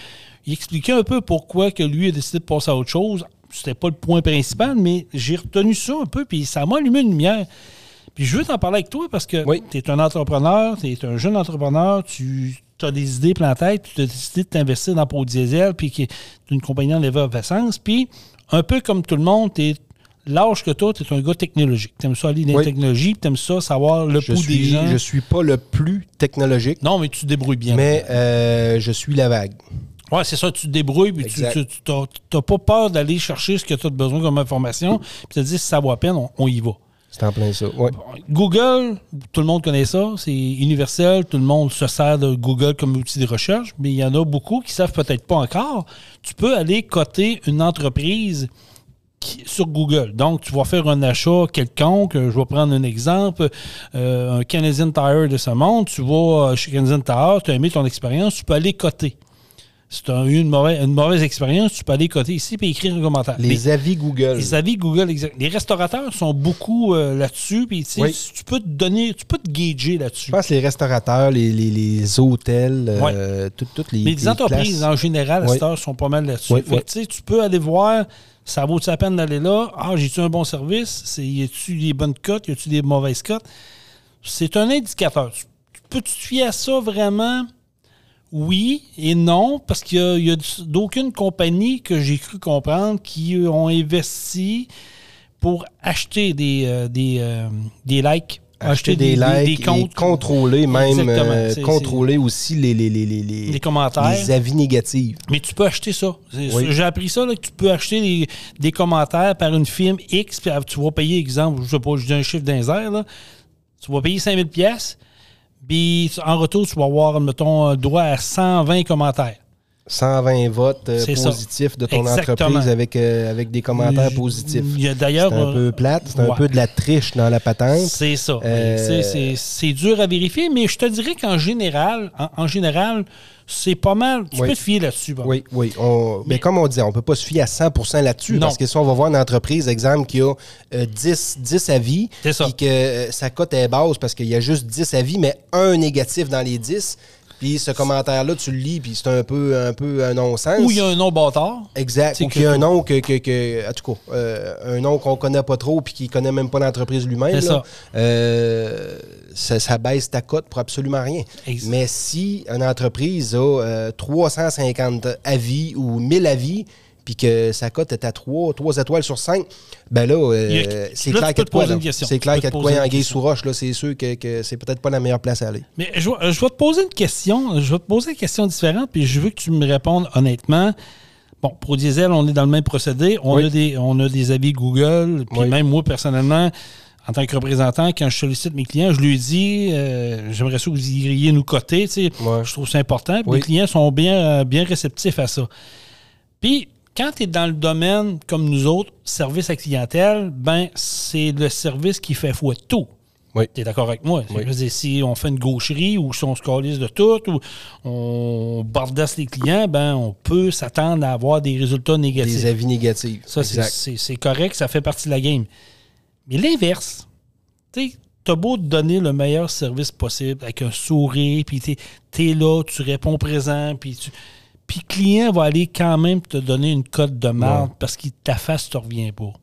il expliquait un peu pourquoi que lui a décidé de passer à autre chose. C'était pas le point principal, mais j'ai retenu ça un peu, puis ça m'a allumé une lumière. Puis je veux t'en parler avec toi parce que Oui. tu es un entrepreneur, tu es un jeune entrepreneur, tu as des idées plein tête, tu as décidé de t'investir dans Pro Diesel, puis qui est une compagnie en effervescence. Puis, un peu comme tout le monde, tu l'âge que toi, tu es un gars technologique. Tu aimes ça aller dans les Oui. technologies, puis tu aimes ça savoir le Je pouls des suis, gens. je suis pas le plus technologique, Non, mais tu te débrouilles bien. mais euh, je suis la vague. Ouais, c'est ça, tu te débrouilles, puis tu n'as pas peur d'aller chercher ce que tu as besoin comme information, puis tu te dis, si ça vaut la peine, on, on y va. C'est en plein ça. Google, tout le monde connaît ça, c'est universel, tout le monde se sert de Google comme outil de recherche, mais il y en a beaucoup qui savent peut-être pas encore. Tu peux aller coter une entreprise sur Google. Donc, tu vas faire un achat quelconque. Je vais prendre un exemple. euh, un Canadian Tire de ce monde. Tu vas euh, chez Canadian Tire, tu as aimé ton expérience, tu peux aller coter. Si tu as eu une mauvaise, une mauvaise expérience, tu peux aller coter ici et écrire un commentaire. Les avis Google. les avis Google, exact. Les restaurateurs sont beaucoup euh, là-dessus. Puis, tu sais, Oui. tu peux te donner, tu peux te gager là-dessus. Je pense que les restaurateurs, les, les, les hôtels, euh, tout- toutes les. Mais les entreprises, classes. en général, à Oui. cette heure, sont pas mal là-dessus. Tu peux aller voir, ça vaut-tu la peine d'aller là? Ah, j'ai-tu un bon service? Y a-tu des bonnes cotes? Y a-tu des mauvaises cotes? C'est un indicateur. Tu, tu peux te fier à ça vraiment? Oui et non, parce qu'il y a, d'aucune compagnie que j'ai cru comprendre qui ont investi pour acheter des, euh, des, euh, des likes. Acheter des, likes, des comptes, et contrôler même, euh, contrôler aussi les, les, les, les, les- Les commentaires. les avis négatifs. Mais tu peux acheter ça. Oui. J'ai appris ça, là, que tu peux acheter des, des commentaires par une firme X, puis tu vas payer, exemple, je sais pas, je dis un chiffre d'un tu vas payer 5000 pièces puis en retour, tu vas avoir, mettons, droit à 120 commentaires. 120 votes euh, ça. positifs de ton Exactement. entreprise avec, euh, avec des commentaires positifs. Il y a C'est un peu plate, c'est un peu de la triche dans la patente. C'est ça. Euh, C'est- dur à vérifier, mais je te dirais qu'en général, en, en général, c'est pas mal. Tu Oui. peux te fier là-dessus. bon. Oui, oui. On- mais comme on dit, on ne peut pas se fier à 100% là-dessus. Parce que si on va voir une entreprise, exemple, qui a euh, 10, 10 avis, puis que euh, sa cote est basse parce qu'il y a juste 10 avis, mais un négatif dans les 10, puis ce commentaire-là, tu le lis, puis c'est un peu, un peu un non-sens. Ou il y a un nom bâtard. Exact. Ou qu'il y a un nom que, que, que- en tout cas, euh, un nom qu'on connaît pas trop puis qui connaît même pas l'entreprise lui-même. Ça. euh, ça. ça baisse ta cote pour absolument rien. Exact. Mais si une entreprise a euh, 350 avis ou 1000 avis puis que sa cote est à 3, 3 étoiles sur 5, ben là, euh, c'est clair qu'il y. C'est clair qu'il y a en guise sous roche. C'est sûr que, que c'est peut-être pas la meilleure place à aller. Mais je, vais- je vais te poser une question. Je vais te poser une question différente, puis je veux que tu me répondes honnêtement. Bon, Pro Diesel, on est dans le même procédé. On, Oui. a, des, on a des avis Google, puis Oui. même moi, personnellement, en tant que représentant, quand je sollicite mes clients, je lui dis euh, j'aimerais ça que vous iriez nous coter. tu sais. Ouais. Je trouve ça important. Oui. Les clients sont bien, euh, bien réceptifs à ça. Puis, quand tu es dans le domaine comme nous autres, service à clientèle, ben c'est le service qui fait foi de tout. Oui. Tu es d'accord avec moi? Oui. Je veux dire, si on fait une gaucherie ou si on se de tout ou on bardasse les clients, ben on peut s'attendre à avoir des résultats négatifs. Des avis négatifs. Ça, c'est- correct, ça fait partie de la game. Mais l'inverse, tu sais, t'as beau te donner le meilleur service possible avec un sourire, puis t'es es là, tu réponds présent, puis tu. Puis le client va aller quand même te donner une cote de marde parce qu'il ta face te revient pas.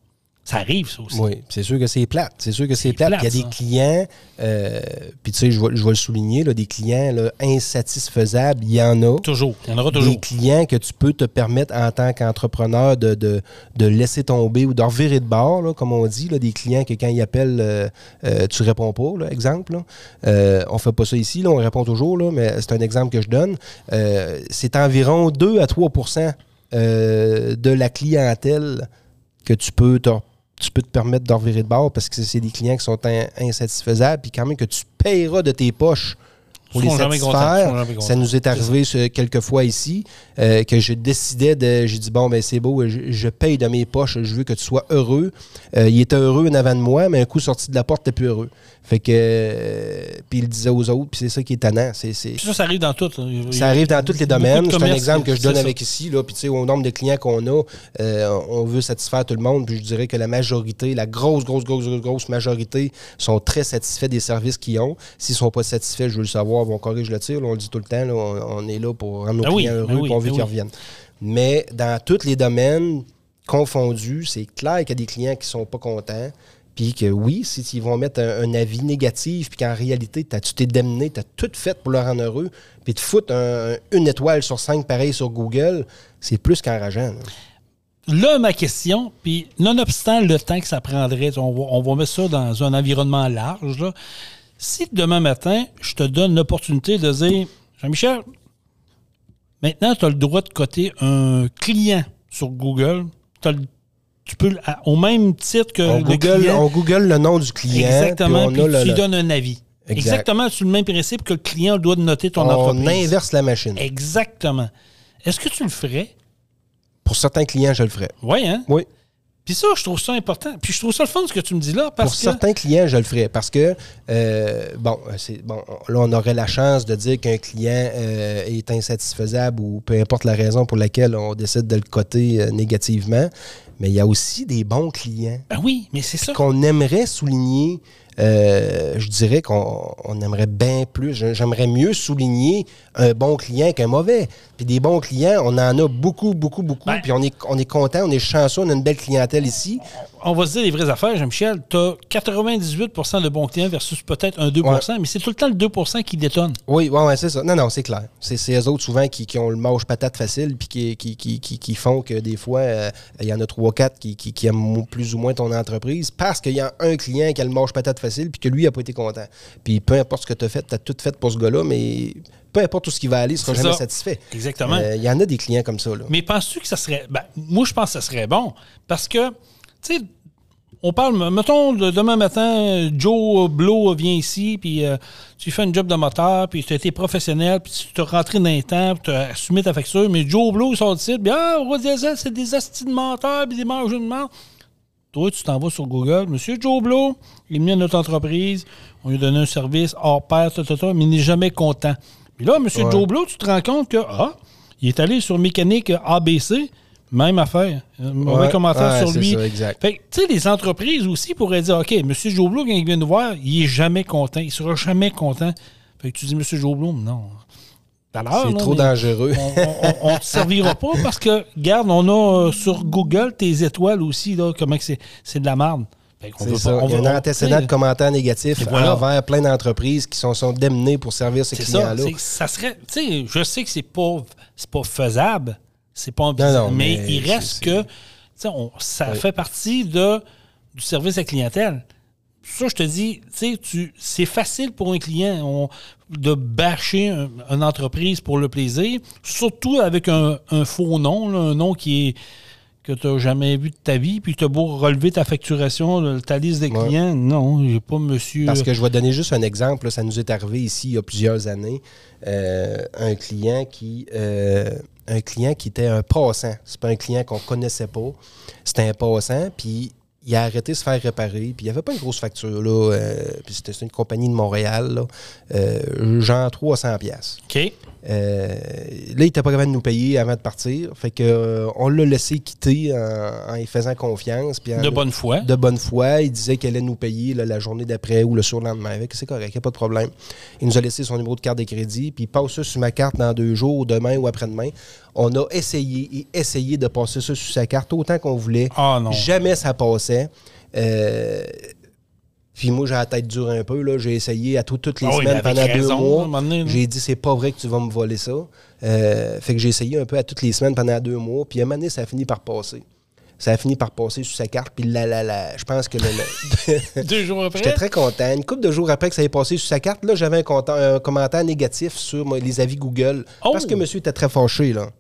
Ça arrive, ça aussi. Oui, c'est sûr que c'est plate. C'est sûr que c'est plate. plate, Il y a des ça. clients, euh, puis tu sais, je vais, je vais le souligner, là, des clients là, insatisfaisables, il y en a. Toujours. Il y en aura toujours. Des clients que tu peux te permettre en tant qu'entrepreneur de, de, de laisser tomber ou de revirer de bord, là, comme on dit. Des clients que quand ils appellent, euh, euh, tu réponds pas, exemple. Là. Euh, on fait pas ça ici, on répond toujours, mais c'est un exemple que je donne. Euh, c'est environ 2 à 3% euh, de la clientèle que tu peux te, tu peux te permettre de revirer de bord parce que c'est des clients qui sont in- insatisfaisables, puis quand même que tu payeras de tes poches pour les satisfaire. Ça nous est arrivé quelques fois ici euh, que je décidais de. J'ai dit, bon, ben c'est beau, je, je paye de mes poches, je veux que tu sois heureux. Euh, il était heureux en avant de moi, mais un coup sorti de la porte, t'es plus heureux. Fait que. euh, puis il le disait aux autres, puis c'est ça qui est tannant. C'est, ça, ça arrive dans tout. Il ça arrive dans tous les domaines. C'est un exemple que je donne ça. avec ici. Là. Puis, tu sais, au nombre de clients qu'on a, on veut satisfaire tout le monde. Puis, je dirais que la majorité, la grosse, grosse, grosse, grosse, grosse majorité sont très satisfaits des services qu'ils ont. S'ils ne sont pas satisfaits, je veux le savoir, on corrige le tir. là. on le dit tout le temps. là. on, on est là pour rendre nos Ben oui, clients ben heureux oui, puis on veut ben qu'ils oui. reviennent. Mais dans tous les domaines confondus, c'est clair qu'il y a des clients qui sont pas contents. Puis que oui, si ils vont mettre un, un avis négatif, puis qu'en réalité, tu t'es démené, tu as tout fait pour le rendre heureux, puis te foutre un- une étoile sur cinq pareil sur Google, c'est plus qu'enrageant. là. Là, ma question, puis nonobstant le temps que ça prendrait, on va, on va mettre ça dans un environnement large. là. Si demain matin, je te donne l'opportunité de dire Jean-Michel, maintenant, tu as le droit de coter un client sur Google. Le- tu peux, au même titre que On le Google, client. on Google le nom du client, Exactement, puis puis on a le- tu lui donnes un avis. Exact. Exactement sur le même principe que le client doit noter ton on entreprise. inverse la machine. Exactement. Est-ce que tu le ferais? Pour certains clients, je le ferais. Oui, hein? Oui. Puis ça, je trouve ça important. Puis je trouve ça le fun ce que tu me dis là, parce Pour que. certains clients, je le ferais parce que, euh, bon, c'est bon, là, on aurait la chance de dire qu'un client euh, est insatisfaisable ou peu importe la raison pour laquelle on décide de le coter euh, négativement. Mais il y a aussi des bons clients Ben oui, mais c'est ça. qu'on aimerait souligner. Euh, je dirais qu'on on aimerait bien plus. J'aimerais mieux souligner un bon client qu'un mauvais. Puis des bons clients, on en a beaucoup, beaucoup, beaucoup. Ben- puis on est, on est content, on est chanceux, on a une belle clientèle ici. On va se dire les vraies affaires, Jean-Michel. Tu as 98% de bons clients versus peut-être un 2% mais c'est tout le temps le 2% qui détonne. Oui, ouais, ouais, c'est ça. Non, non, c'est clair. C'est eux autres souvent qui, qui ont le mâche patate facile puis qui, qui, qui, qui, qui font que des fois, euh, il y en a trois, quatre qui, qui, aiment plus ou moins ton entreprise parce qu'il y a un client qui a le mâche patate facile puis que lui n'a pas été content. Puis peu importe ce que tu as fait, tu as tout fait pour ce gars-là, mais peu importe où ce qui va aller, il sera jamais ça. satisfait. Exactement. Euh, Il y en a des clients comme ça. Là. Mais penses-tu que ça serait. Ben, moi, je pense que ça serait bon. Parce que, tu sais, on parle, mettons, de- demain matin, Joe Blow vient ici, puis euh, tu fais un job de moteur, puis tu as été professionnel, puis tu t'es rentré dans les temps, puis tu as assumé ta facture, mais Joe Blow, il sort du site, puis ah, c'est des astis de menteurs, puis des mangeurs de menthe. Toi, tu t'en vas sur Google, Monsieur Joe Blow, il est venu à notre entreprise, on lui a donné un service hors pair, mais il n'est jamais content. Puis là, Monsieur Ouais. Joe Blow, tu te rends compte que, ah, il est allé sur mécanique ABC, même affaire. Un mauvais Ouais, commentaire ouais, sur lui. tu sais, les entreprises aussi pourraient dire, OK, M. Joblot, quand il vient nous voir, il est jamais content. Il sera jamais content. Fait que tu dis, M. Joblot, non. C'est trop mais dangereux. On ne te servira pas parce que, regarde, on a euh, sur Google tes étoiles aussi, là, comment c'est, c'est de la merde. C'est veut ça. pas- on Il y a un on- antécédent de commentaires négatifs voilà. envers plein d'entreprises qui sont, sont démenées pour servir ces ça. clients-là. Ça serait. Tu sais, je sais que c'est pas, c'est pas faisable. C'est pas non, mais, mais il reste que on- ça fait partie de, du service à clientèle. Ça, je te dis, tu c'est facile pour un client on- de bâcher un- une entreprise pour le plaisir, surtout avec un, un faux nom, là, un nom qui est que tu n'as jamais vu de ta vie, puis tu as beau relever ta facturation, ta liste des clients. Non, j'ai pas monsieur. Parce que je vais donner juste un exemple. là, ça nous est arrivé ici il y a plusieurs années. Euh, un client qui euh, un client qui était un passant. C'est pas un client qu'on connaissait pas. C'était un passant, puis il a arrêté de se faire réparer, puis il n'y avait pas une grosse facture. Là, euh, puis c'était une compagnie de Montréal, là, euh, genre 300 pièces. OK. Euh, là, il n'était pas capable de nous payer avant de partir. Fait que euh, on l'a laissé quitter en, en y faisant confiance. puis en- De bonne foi. de bonne foi. Il disait qu'elle allait nous payer là, la journée d'après ou le surlendemain. Avec, c'est correct, il n'y a pas de problème. Il nous a laissé son numéro de carte de crédit, puis il passe ça sur ma carte dans deux jours, demain ou après-demain. On a essayé et essayé de passer ça sur sa carte autant qu'on voulait. Ah non. Jamais ça passait. Euh, puis moi, j'ai la tête dure un peu. là. J'ai essayé à tout- toutes les Ah semaines pendant deux raison, mois. J'ai dit, c'est pas vrai que tu vas me voler ça. Euh, fait que j'ai essayé un peu à toutes les semaines pendant deux mois. Puis à un moment donné, ça a fini par passer. Ça a fini par passer sur sa carte. Puis là, là, là, je pense que le- Deux jours après? J'étais très content. Une couple de jours après que ça ait passé sur sa carte, là, j'avais un, commentaire négatif sur moi, les avis Google. Oh! Parce que monsieur était très fâché, là.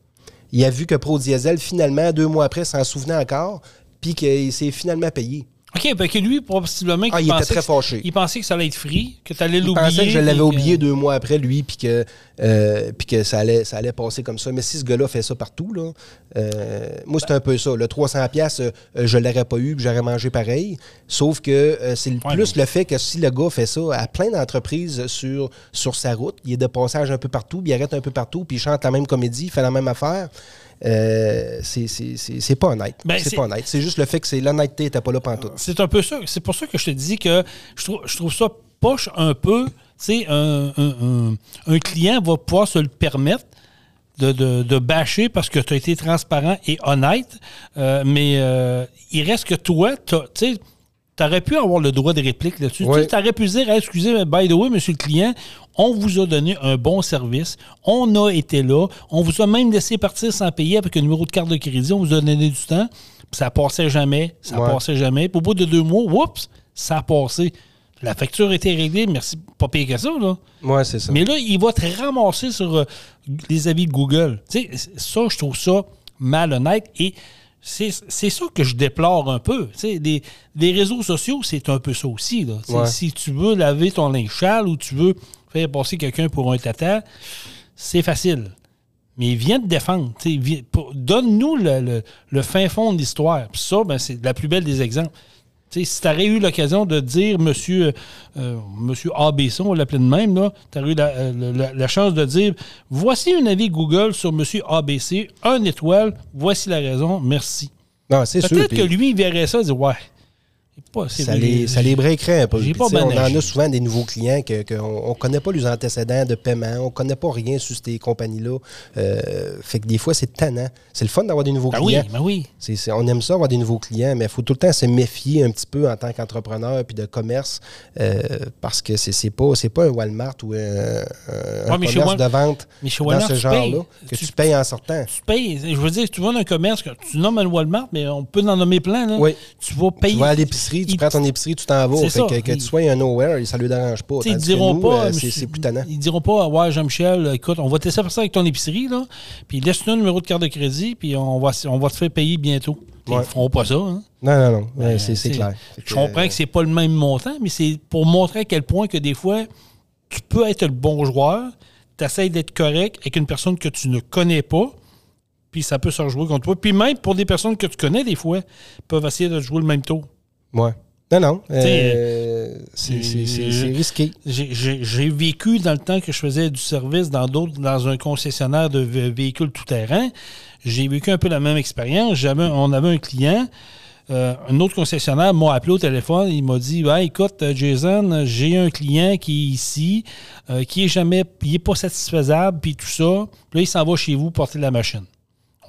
Il a vu que Pro Diesel, finalement, deux mois après, s'en souvenait encore, puis qu'il s'est finalement payé. OK, ben que lui, possiblement, Ah, qu'il il était très fâché. Il pensait que ça allait être free, que tu allais Il l'oublier. pensait que je l'avais oublié deux mois après, lui, puis que, euh, puis que ça, allait, ça allait passer comme ça. Mais si ce gars-là fait ça partout, là, euh, moi, c'est un peu ça. Le 300$, piastres, euh, je l'aurais pas eu, j'aurais mangé pareil. Sauf que euh, c'est Ouais, plus mais- le fait que si le gars fait ça à plein d'entreprises sur, sur sa route, il est de passage un peu partout, puis il arrête un peu partout, puis il chante la même comédie, il fait la même affaire. Euh, c'est- pas honnête. Ben, c'est pas honnête. C'est juste le fait que c'est l'honnêteté n'était pas là pantoute. C'est un peu ça. C'est pour ça que je te dis que je trouve, je trouve ça poche un peu. Tu sais, un, un- un- un client va pouvoir se le permettre de, de, de bâcher parce que tu as été transparent et honnête. Euh, mais euh, il reste que toi, tu sais, tu aurais pu avoir le droit de réplique là-dessus. Oui. Tu aurais pu dire, Hey, excusez, mais by the way, monsieur le client, on vous a donné un bon service, on a été là, on vous a même laissé partir sans payer avec un numéro de carte de crédit, on vous a donné du temps, ça passait jamais, ça Ouais. passait jamais. Puis au bout de deux mois, oups, ça a passé. La facture était réglée, merci, pas payé que ça, là. Ouais, c'est ça. Mais là, il va te ramasser sur euh, les avis de Google. Tu sais, ça, je trouve ça malhonnête et c'est ça que je déplore un peu. Les, les réseaux sociaux, c'est un peu ça aussi. Là. Ouais. Si tu veux laver ton linge sale ou tu veux faire passer quelqu'un pour un tata, c'est facile. Mais viens te défendre. Donne-nous le, le- le fin fond de l'histoire. Ça, ben, c'est la plus belle des exemples. Tu sais, si tu aurais eu l'occasion de dire Monsieur, euh, monsieur ABC, on va l'appeler de même, tu aurais eu la, euh, la- la chance de dire voici un avis Google sur Monsieur ABC, un étoile, voici la raison, merci. Non, c'est sûr. Peut-être que lui, il verrait ça et dire Ouais, pas, ça les, ça les breakerait pas sais, on en a souvent des nouveaux clients qu'on que on connaît pas les antécédents de paiement, on connaît pas rien sur ces compagnies-là. Euh, fait que des fois, c'est tannant. C'est le fun d'avoir des nouveaux Ben oui, clients. ben oui. C'est- c'est- on aime ça avoir des nouveaux clients, mais il faut tout le temps se méfier un petit peu en tant qu'entrepreneur puis de commerce euh, parce que c'est c'est pas, pas un Walmart ou un, commerce de vente dans ce genre-là que tu, Tu- payes en sortant. Tu payes. Je veux dire, tu vas dans un commerce, tu nommes un Walmart, mais on peut en nommer plein. Là. Oui. Tu vas payer. Tu vas à l'épicerie, tu prends ton épicerie, tu t'en vas. Fait que, que tu sois un nowhere, ça lui dérange pas. Ils diront nous, pas, euh, c'est plus tannant. Ils diront pas, ouais, Jean-Michel, écoute, on va tester faire ça avec ton épicerie, là, puis laisse-nous un numéro de carte de crédit, puis on va, on va te faire payer bientôt. Ouais. Ils feront pas ça. Hein. Non, non, non. Ouais, Euh, c'est clair. Je comprends que c'est pas le même montant, mais c'est pour montrer à quel point que des fois, tu peux être le bon joueur, tu essaies d'être correct avec une personne que tu ne connais pas, puis ça peut se rejouer contre toi. Puis même pour des personnes que tu connais, des fois, peuvent essayer de jouer le même tour. Ouais. Non, non. euh, c'est risqué. J'ai- vécu dans le temps que je faisais du service dans d'autres, dans un concessionnaire de vé- véhicules tout-terrain. J'ai vécu un peu la même expérience. On avait un client, euh, un autre concessionnaire m'a appelé au téléphone. Il m'a dit Ben, écoute, euh, Jason, j'ai un client qui est ici, euh, qui est jamais, il est pas satisfaisable, puis tout ça. Puis là, il s'en va chez vous porter la machine.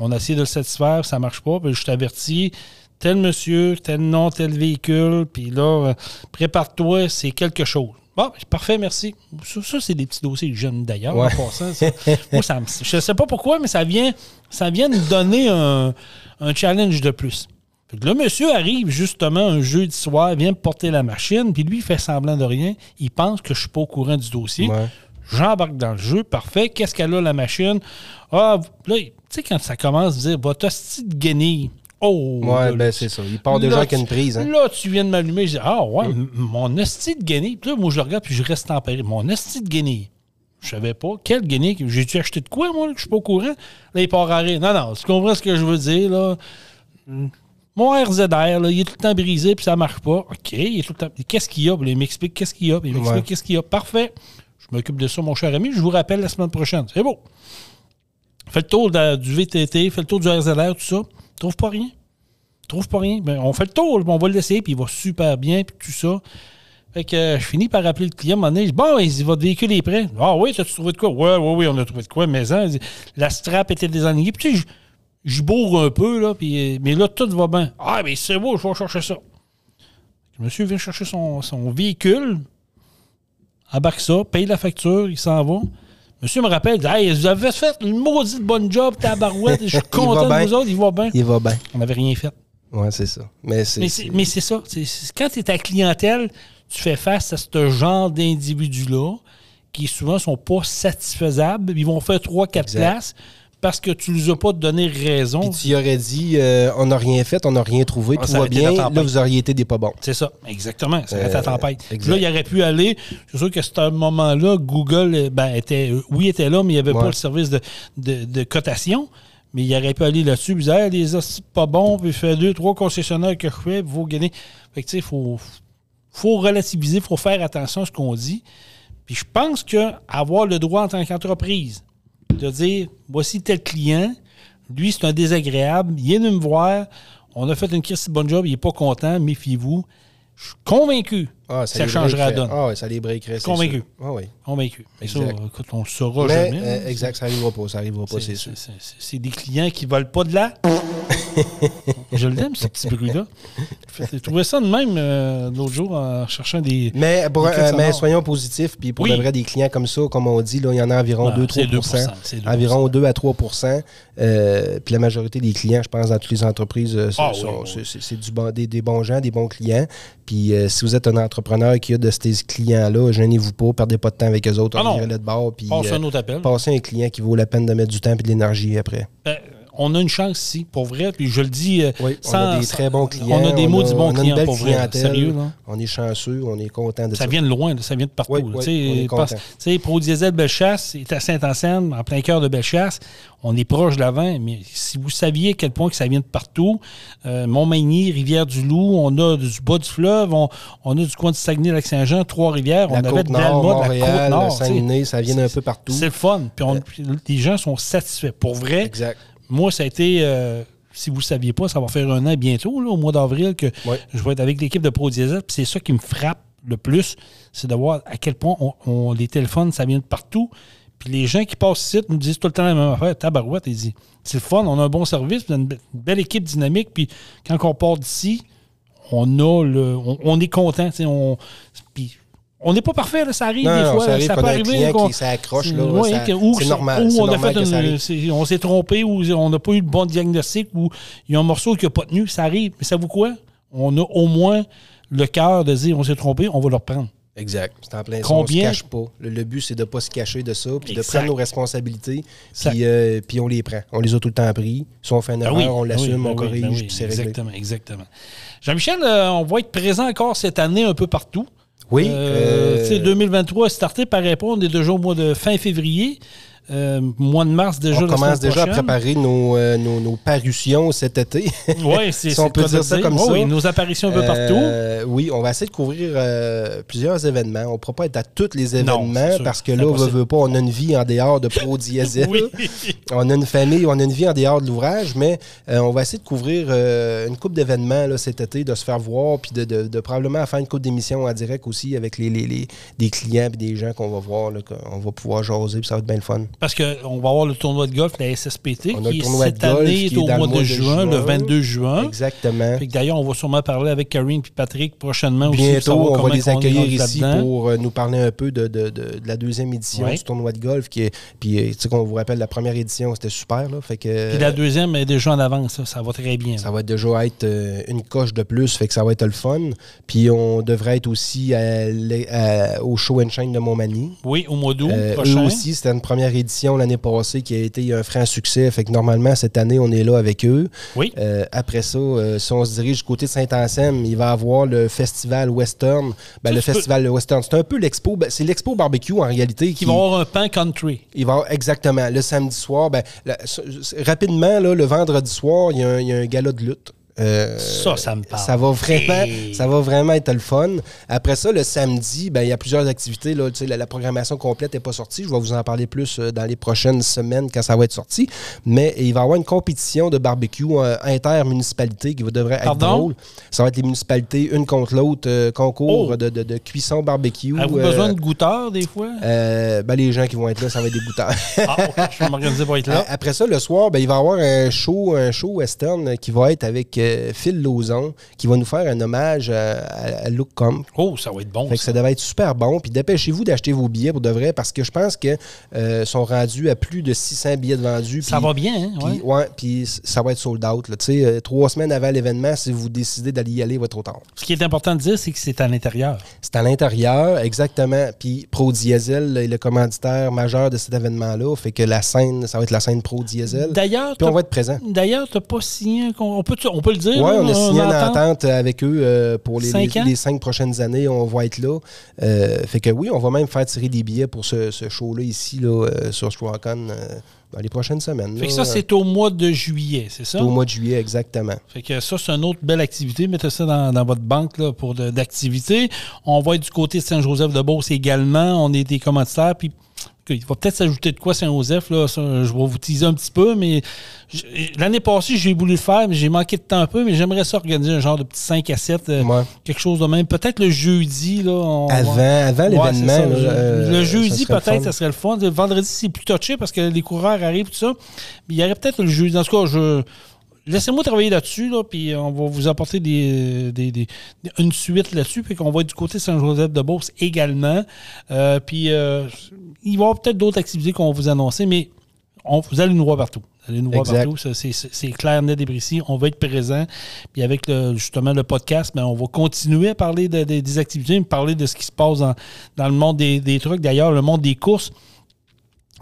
On a essayé de le satisfaire, ça marche pas. Puis je t'avertis, tel monsieur, tel nom, tel véhicule, puis là, euh, prépare-toi, c'est quelque chose. Bon, parfait, merci. Ça, ça, c'est des petits dossiers jeunes d'ailleurs, Ouais. en passant. ça. Moi, ça me- je ne sais pas pourquoi, mais ça vient, ça vient nous donner un, un challenge de plus. Que le monsieur arrive justement un jeudi soir, vient me porter la machine, puis lui, il fait semblant de rien. Il pense que je suis pas au courant du dossier. Ouais. J'embarque dans le jeu, parfait. Qu'est-ce qu'elle a, la machine? Ah, là, tu sais, quand ça commence à dire, votre hostie de guenille, Oh! Ouais, là, ben c'est ça. Il part déjà avec une prise. Hein? Là, tu viens de m'allumer. Je dis, ah ouais, m- mon esti de guenille. Puis là, moi, je le regarde puis je reste tempéré. Mon esti de guenille. Je savais pas. Quel guenille? J'ai-tu acheté de quoi, moi, là, que je suis pas au courant? Là, il part à rire. Non, non, tu comprends ce que je veux dire, là? Mon RZR, là, il est tout le temps brisé puis ça marche pas. OK, il est tout le temps. Qu'est-ce qu'il y a? Là, il m'explique qu'est-ce qu'il y a. Il m'explique Ouais. qu'est-ce qu'il y a. Parfait. Je m'occupe de ça, mon cher ami. Je vous rappelle la semaine prochaine. C'est beau. Fais le tour de- du VTT, fais le tour du RZR, tout ça. Trouve pas rien. Trouve pas rien. Ben, on fait le tour, on va l'essayer, puis il va super bien, puis tout ça. Fait que euh, je finis par appeler le client, à un moment donné, je dis, bon, il dit, votre véhicule est prêt. Ah oui, t'as-tu trouvé de quoi? Ouais, ouais, oui, on a trouvé de quoi, mais hein, la strap était désalignée. Puis tu sais, je- je bourre un peu, là, puis, euh, mais là, tout va bien. Ah, mais c'est beau, je vais chercher ça. Le monsieur vient chercher son, son véhicule, embarque ça, paye la facture, il s'en va. Monsieur me rappelle, il dit, hey, vous avez fait une maudite bonne job, tabarouette, je suis content de vous autres, il va bien. Il va bien. On n'avait rien fait. Ouais, c'est ça. Mais c'est. Ça. C'est- c'est- quand tu es ta clientèle, tu fais face à ce genre d'individus-là qui souvent sont pas satisfaisables. Ils vont faire trois, quatre places parce que tu ne les as pas donné raison. Puis tu y aurais dit, euh, on n'a rien fait, on n'a rien trouvé, Ah, tout va aurait été bien. Là, vous auriez été des pas bons. C'est ça, exactement. Ça arrête la Euh, tempête. Là, il aurait pu aller. C'est sûr qu'à ce moment-là, Google, euh, ben, était, oui, était là, mais il n'y avait Ouais. pas le service de, de- de cotation. Mais il aurait pu aller là-dessus, puis dire, les hosties pas bons, puis faire deux, trois concessionnaires que je fais, vous gagner. Fait que, tu sais, il faut, faut relativiser, il faut faire attention à ce qu'on dit. Puis je pense que avoir le droit en tant qu'entreprise de dire, voici tel client, lui, c'est un désagréable, il est venu me voir, on a fait une crise de bonne job, il n'est pas content, méfiez-vous. Je suis convaincu Ah, ça les changerait la donne. Ah, ouais, ça les breakerait. c'est Convaincu. Ah, oui. Convaincu. Mais ça, écoute, on le saura Mais, jamais. euh, hein. exact, ça n'arrivera pas. Ça n'arrivera pas, c'est sûr. c'est- des clients qui ne veulent pas de là. Je l'aime, ce petit bruit-là. J'ai trouvé ça de même euh, l'autre jour en cherchant des. Mais, pour- Des euh, mais soyons positifs, puis pour Oui. de vrai, des clients comme ça, comme on dit, là, il y en a environ Ah, 2-3 c'est 2%, c'est 2%. Environ 2 à 3% euh, Puis la majorité des clients, je pense, dans toutes les entreprises, euh, Ah, oui, oui. c'est- du bon- des, des bons gens, des bons clients. Puis euh, si vous êtes un entrepreneur qui a de ces clients-là, gênez-vous pas, perdez pas de temps avec eux autres, Ah on de bord. Puis Passe euh, un autre appel. passez un client qui vaut la peine de mettre du temps et de l'énergie après. Ben, on a une chance ici, pour vrai. Puis je le dis. euh, Oui, on sans- a des très bons clients. On a des mots du on bon client, pour vrai. Sérieux, là. On est chanceux, on est content de ça. Ça vient de loin, ça vient de partout. Oui, oui, Tu sais, on Pro Diesel Bellechasse est à Saint-Anselme, en plein cœur de Bellechasse. On est proche de l'avant, mais si vous saviez à quel point que ça vient de partout, euh, Montmagny, Rivière-du-Loup, on a du bas du fleuve, on, on a du coin de Saguenay-Lac-Saint-Jean, Trois-Rivières, on avait de Côte-Nord, Dalma, de la Côte-Nord. Saguenay, ça vient un peu partout. C'est le fun. Puis on- puis les gens sont satisfaits. Pour vrai, Exact. Moi, ça a été, euh, si vous ne le saviez pas, ça va faire un an bientôt, là, au mois d'avril, que Ouais. je vais être avec l'équipe de Pro Diesel. Puis c'est ça qui me frappe le plus, c'est de voir à quel point on, on- les téléphones, ça vient de partout. Puis les gens qui passent ici nous disent tout le temps la même affaire. Tabarouette, ils disent c'est le fun, on a un bon service, on a une be- une belle équipe dynamique. Puis quand on part d'ici, on a le. On, on est content. On, on n'est pas parfait, là, ça arrive Non, des non, fois. ça arrive ça peut arriver. qui s'accroche, là, ça- ou c'est normal, ou on a fait ça une- s'est trompé ou on n'a pas eu le bon diagnostic ou il y a un morceau qui n'a pas tenu, ça arrive. Mais savez-vous quoi? On a au moins le cœur de dire on s'est trompé, on va le reprendre. Exact. C'est en plein ça. Combien- On se cache pas. Le, le but, c'est de ne pas se cacher de ça, puis de prendre nos responsabilités, puis, euh, puis on les prend. On les a tout le temps pris. Si on fait une Ben erreur, on ben l'assume, ben on corrige, ben c'est réglé. Exactement, exactement. Jean-Michel, euh, on va être présent encore cette année un peu partout. Oui. Euh, euh, tu sais, 2023 est starté par répondre. On est déjà au mois de fin février. Euh, mois de mars déjà. on commence déjà à préparer nos, euh, nos, nos parutions cet été. Oui, c'est Si on peut dire ça comme Oh ça. oui, nos apparitions un peu partout. Euh, oui, on va essayer de couvrir plusieurs événements. On ne pourra pas être à tous les événements parce que là, on impossible. veut pas, on a une vie en dehors de Pro Diesel. Oui. On a une famille, on a une vie en dehors de l'ouvrage, mais on va essayer de couvrir une coupe d'événements cet été, de se faire voir, puis de, de- de probablement faire une coupe d'émissions en direct aussi avec les, les- les- des clients et des gens qu'on va voir, qu'on va pouvoir jaser, puis ça va être bien le fun. Parce qu'on va avoir le tournoi de golf, la SSPT, On a le qui tournoi de cette golf année qui est au mois, de, juin, le juin. 22 juin. Exactement. D'ailleurs, on va sûrement parler avec Karine et Patrick prochainement aussi. Bientôt, savoir on va les accueillir ici pour euh, nous parler un peu de, de- de- la deuxième édition du tournoi de golf. Qui est, puis, euh, tu sais qu'on vous rappelle, la première édition, c'était super. Là, fait que, Puis la deuxième est déjà en avance, ça, ça va très bien. Ça va déjà être euh, une coche de plus, fait que ça va être le fun. Puis on devrait être aussi à l'é- à- au Show and Shine de Montmagny. Oui, au mois d'août Euh, eux prochain. aussi, c'était une première édition l'année passée qui a été un franc succès. Fait que normalement, cette année, on est là avec eux. Oui. Euh, après ça, euh, si on se dirige du côté de Saint-Anselme, il va y avoir le festival Western. Ben, le peux- festival Western, c'est un peu l'expo. ben, c'est l'expo barbecue en réalité. Qui vont avoir un pain country. Il va avoir- exactement. Le samedi soir, ben, la- rapidement, là, le vendredi soir, il y, a un- il y a un gala de lutte. Euh, Ça, ça me parle. Ça va vraiment, Hey. ça va vraiment être le fun. Après ça, le samedi, ben, il y a plusieurs activités. Là, la, la programmation complète n'est pas sortie. Je vais vous en parler plus euh, dans les prochaines semaines quand ça va être sorti. Mais il va y avoir une compétition de barbecue euh, inter-municipalité qui devrait être Pardon? drôle. Ça va être les municipalités, une contre l'autre, euh, concours Oh. de, de- de cuisson barbecue. Avez-vous besoin de goûteurs des fois? ben, les gens qui vont être là, ça va être des goûteurs. Ah, je vais m'organiser pour être là. Après ça, le soir, ben, il va y avoir un show, un show western qui va être avec euh, Phil Lauzon, qui va nous faire un hommage à, à. Oh, ça va être bon. Fait que ça. ça devait être super bon. Puis dépêchez-vous d'acheter vos billets pour de vrai, parce que je pense que euh, sont rendus à plus de 600 billets de vendus. Ça va bien, hein? Puis, ouais. ouais, puis ça va être sold out. là. Tu sais, euh, trois semaines avant l'événement, si vous décidez d'aller y aller, il va être trop tard. Ce qui est important de dire, c'est que c'est à l'intérieur. C'est à l'intérieur, exactement. Puis Pro Diesel est le commanditaire majeur de cet événement-là. Fait que la scène, ça va être la scène Pro Diesel. D'ailleurs, Puis on va être présent. D'ailleurs, tu n'as pas signé on peut, on peut le dire. Oui, on a signé une entente. avec eux euh, pour les, Cinq les- ans? les cinq prochaines années. On va être là. Euh, fait que oui, on va même faire tirer des billets pour ce, ce show-là ici là, euh, sur euh, dans les prochaines semaines. Fait que ça, c'est au mois de juillet, c'est ça? C'est au mois de juillet, exactement. Fait que ça, c'est une autre belle activité. Mettez ça dans, dans votre banque là, pour d'activités. On va être du côté de Saint-Joseph-de-Beauce également. On est des commanditaires. Puis il va peut-être s'ajouter de quoi Saint-Joseph. Là, ça, je vais vous teaser un petit peu. Mais l'année passée, j'ai voulu le faire, mais j'ai manqué de temps un peu. Mais j'aimerais ça organiser un genre de petit 5 à 7, euh, Ouais. quelque chose de même. Peut-être le jeudi. Là, on va- Avant, avant Ouais, l'événement. euh, le jeudi, le peut-être, ça serait le fun. Le vendredi, c'est plus touché parce que les coureurs arrivent, tout ça. Mais il y aurait peut-être le jeudi. En tout cas, je. Laissez-moi travailler là-dessus, là, puis on va vous apporter des, des- des- une suite là-dessus, puis qu'on va être du côté de Saint-Joseph-de-Beauce également. Euh, puis euh, il va y avoir peut-être d'autres activités qu'on va vous annoncer, mais on, vous allez nous voir partout. Vous allez nous voir Exact. partout. C'est clair, net et précis. On va être présent. Puis avec le- justement le podcast, ben, on va continuer à parler de- de- des activités, parler de ce qui se passe dans, dans le monde des, des trucs. D'ailleurs, le monde des courses.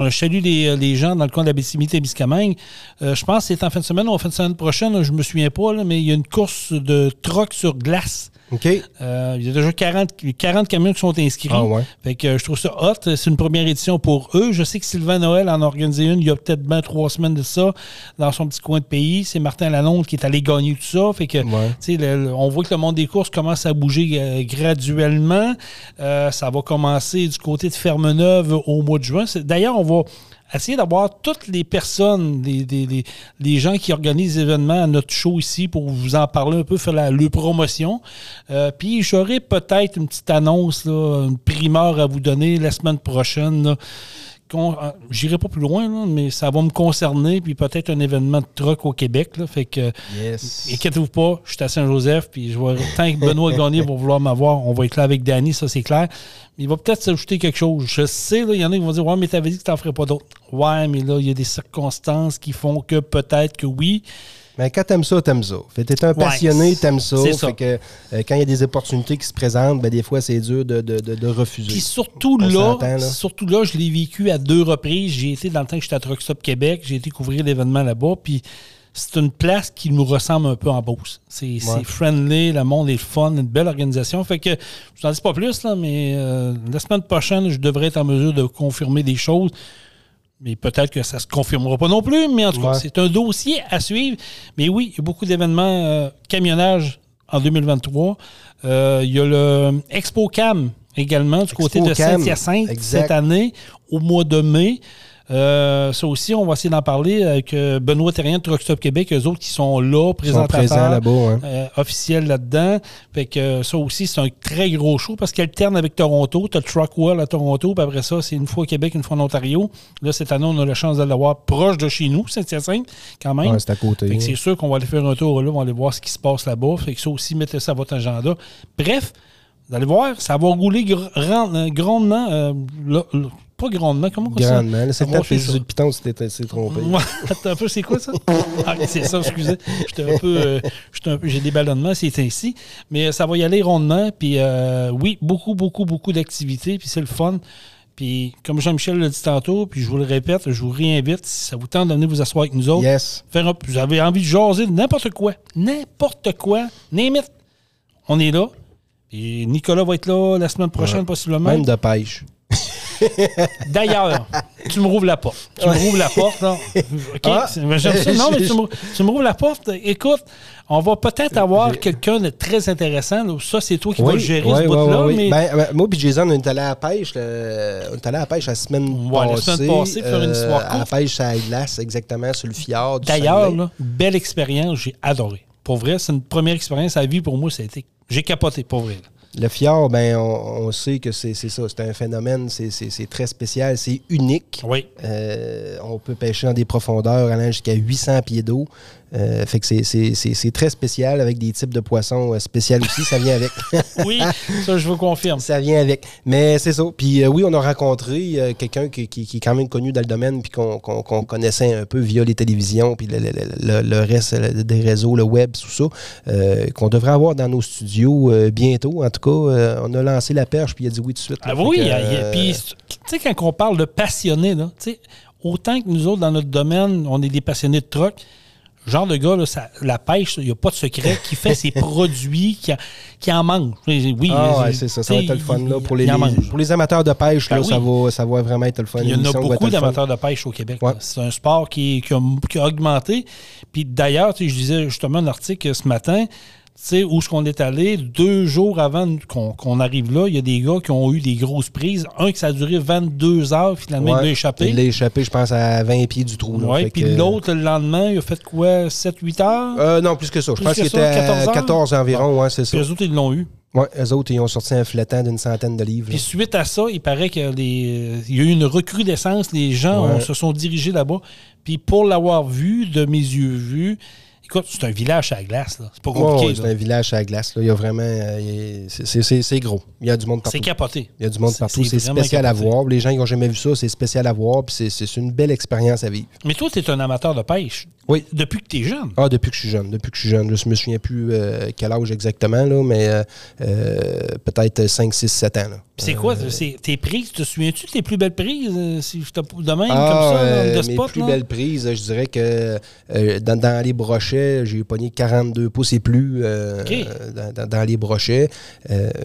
Euh, Je salue les, les gens dans le coin de la Bécimité-Témiscamingue. Euh, je pense que c'est en fin de semaine ou en fin de semaine prochaine, je me souviens pas, là, mais il y a une course de troc sur glace. OK. Euh, il y a déjà 40, 40 camions qui sont inscrits. Ah ouais. Fait que euh, je trouve ça hot. C'est une première édition pour eux. Je sais que Sylvain Noël en a organisé une il y a peut-être bien trois semaines de ça dans son petit coin de pays. C'est Martin Lalonde qui est allé gagner tout ça. Fait que, Ouais. tu sais, le- le- on voit que le monde des courses commence à bouger euh, graduellement. Euh, ça va commencer du côté de Ferme-Neuve au mois de juin. D'ailleurs, on va essayer d'avoir toutes les personnes, les, les- les- les gens qui organisent les événements à notre show ici pour vous en parler un peu, faire la, le promotion. Euh, Puis j'aurai peut-être une petite annonce, là, une primeur à vous donner la semaine prochaine. là. Euh, J'irai pas plus loin, là, mais ça va me concerner, puis peut-être un événement de truck au Québec. Là, fait que Yes. Inquiétez-vous pas, je suis à Saint-Joseph, puis je vais, tant que Benoît Gagné va vouloir m'avoir, on va être là avec Danny, ça c'est clair. Il va peut-être s'ajouter quelque chose. Je sais, là, il y en a qui vont dire Ouais, mais t'avais dit que t'en ferais pas d'autres. Ouais, mais là, il y a des circonstances qui font que peut-être que oui. Mais quand t'aimes ça, t'aimes ça. Fait que t'es un Ouais, passionné, t'aimes ça. Fait que euh, quand il y a des opportunités qui se présentent, ben, des fois, c'est dur de, de, de, de refuser. Puis surtout là, surtout là, je l'ai vécu à deux reprises. J'ai été dans le temps que j'étais à Truck Stop Québec, j'ai été couvrir l'événement là-bas, puis c'est une place qui nous ressemble un peu en Beauce. C'est c'est friendly, le monde est fun, une belle organisation. Fait que je n'en dis pas plus, là, mais euh, la semaine prochaine, je devrais être en mesure de confirmer des choses. Mais peut-être que ça ne se confirmera pas non plus. Mais en tout cas, c'est un dossier à suivre. Mais oui, il y a beaucoup d'événements euh, camionnage en 2023. Euh, il y a le Expo Cam également du côté de Saint-Hyacinthe cette année, au mois de mai. Euh, ça aussi, on va essayer d'en parler avec euh, Benoît Terrien de Truck Stop Québec, eux autres qui sont là, sont présents là-bas. hein. euh, officiels là-dedans. Fait que ça aussi, c'est un très gros show parce qu'il alterne avec Toronto. Tu as le Truck World à Toronto, puis après ça, c'est une fois au Québec, une fois en Ontario. Là, cette année, on a la chance de l'avoir proche de chez nous, Saint-Hyacinthe, quand même. Ouais, c'est à côté. Fait que c'est sûr qu'on va aller faire un tour là, on va aller voir ce qui se passe là-bas. Fait que ça aussi, mettez ça à votre agenda. Bref, vous allez voir, ça va rouler gr- ran- grandement. euh, là- là- pas grandement, comment ça? Grandement. là, C'est Ça le va temps de ça. piton si t'es trompé. Attends un peu, c'est quoi ça? Ah, c'est ça, excusez. J'étais un peu. euh, j'étais un peu j'ai des ballonnements, c'est ainsi. Mais euh, ça va y aller rondement. Puis euh, oui, beaucoup, beaucoup, beaucoup d'activités. Puis c'est le fun. Puis, comme Jean-Michel l'a dit tantôt, puis je vous le répète, je vous réinvite, si ça vous tente de venir vous asseoir avec nous autres, Yes. faire un- vous avez envie de jaser de n'importe quoi, n'importe quoi, it, on est là. Et Nicolas va être là la semaine prochaine, possiblement. Même de pêche. D'ailleurs, tu me rouvres la porte. Tu me rouvres la porte. là. OK? Ah. j'aime ça. Non, mais tu me, tu me rouvres la porte. Écoute, on va peut-être avoir quelqu'un de très intéressant. là. Ça, c'est toi qui vas gérer ce bout-là. mais Ben, ben, moi et Jason, on est allé à la pêche. le- On est allé à la pêche la semaine Ouais, la passée. semaine passée, faire une histoire À la pêche à la glace, exactement, sur le fjord. D'ailleurs, belle expérience. J'ai adoré. Pour vrai, c'est une première expérience à vie pour moi. Ça a été... J'ai capoté, pour vrai. là. Le fjord, ben, on, on sait que c'est ça. C'est un phénomène, c'est- très spécial, c'est unique. Oui. Euh, on peut pêcher dans des profondeurs allant jusqu'à 800 pieds d'eau. Euh, fait que c'est- c'est c'est- c'est très spécial avec des types de poissons euh, spéciaux aussi. Ça vient avec. Oui, ça, je vous confirme. Ça vient avec. Mais c'est ça. Puis euh, oui, on a rencontré euh, quelqu'un qui, qui- qui est quand même connu dans le domaine, puis qu'on connaissait un peu via les télévisions, puis le, le- le- le reste des réseaux, le web, tout ça, qu'on devrait avoir dans nos studios bientôt. En tout cas, on a lancé la perche, puis il a dit oui tout de suite. là. Ah oui, que, il y a- euh, puis, tu sais, quand on parle de passionnés, là, autant que nous autres, dans notre domaine, on est des passionnés de troc, genre de gars, là, ça- la pêche, il n'y a pas de secret, qui fait ses produits, qui, a- qui en mange. Oui, Ah ouais, je- c'est ça, ça va être le fun. Là, pour, les, pour les amateurs de pêche, Ben là, ça, oui. va, ça va vraiment être le fun. Il y en a beaucoup d'amateurs de pêche au Québec. Ouais. C'est un sport qui, qui a, qui a augmenté. Puis d'ailleurs, je disais justement un article ce matin, sais, où est-ce qu'on est allé, deux jours avant qu'on arrive là, il y a des gars qui ont eu des grosses prises. Un qui ça a duré 22 heures, finalement, il l'a échappé. Il l'a échappé, je pense, à 20 pieds du trou. Oui, puis que- l'autre, le lendemain, il a fait quoi, 7-8 heures? Euh, non, plus que ça. Je pense qu'il était 14 à heures? 14 environ, ouais, c'est ça. eux autres, ils l'ont eu. Ouais, eux autres, ils ont sorti un flottant d'une centaine de livres. Puis suite à ça, il paraît qu'il y a des- il y a eu une recrudescence. Les gens Ouais. se sont dirigés là-bas. Puis pour l'avoir vu, de mes yeux vus, écoute, c'est un village à la glace. là. C'est pas compliqué. c'est un village à la glace. Là. Il y a vraiment. euh, c'est- gros. Il y a du monde partout. C'est capoté. Il y a du monde partout. c'est spécial à voir. Les gens qui n'ont jamais vu ça, c'est spécial à voir. Puis c'est une belle expérience à vivre. Mais toi, tu es un amateur de pêche. Oui. Depuis que tu es jeune? Ah, depuis que je suis jeune. Depuis que je suis jeune. Je me souviens plus euh, quel âge exactement, là, mais euh, euh, peut-être 5, 6, 7 ans. c'est quoi? Tes prises, te souviens-tu de tes plus belles prises? Si je te de même, Ah, comme ça, the mes plus là? belles prises, je dirais que dans, dans les brochets, j'ai pogné 42 pouces et plus dans, dans- dans les brochets.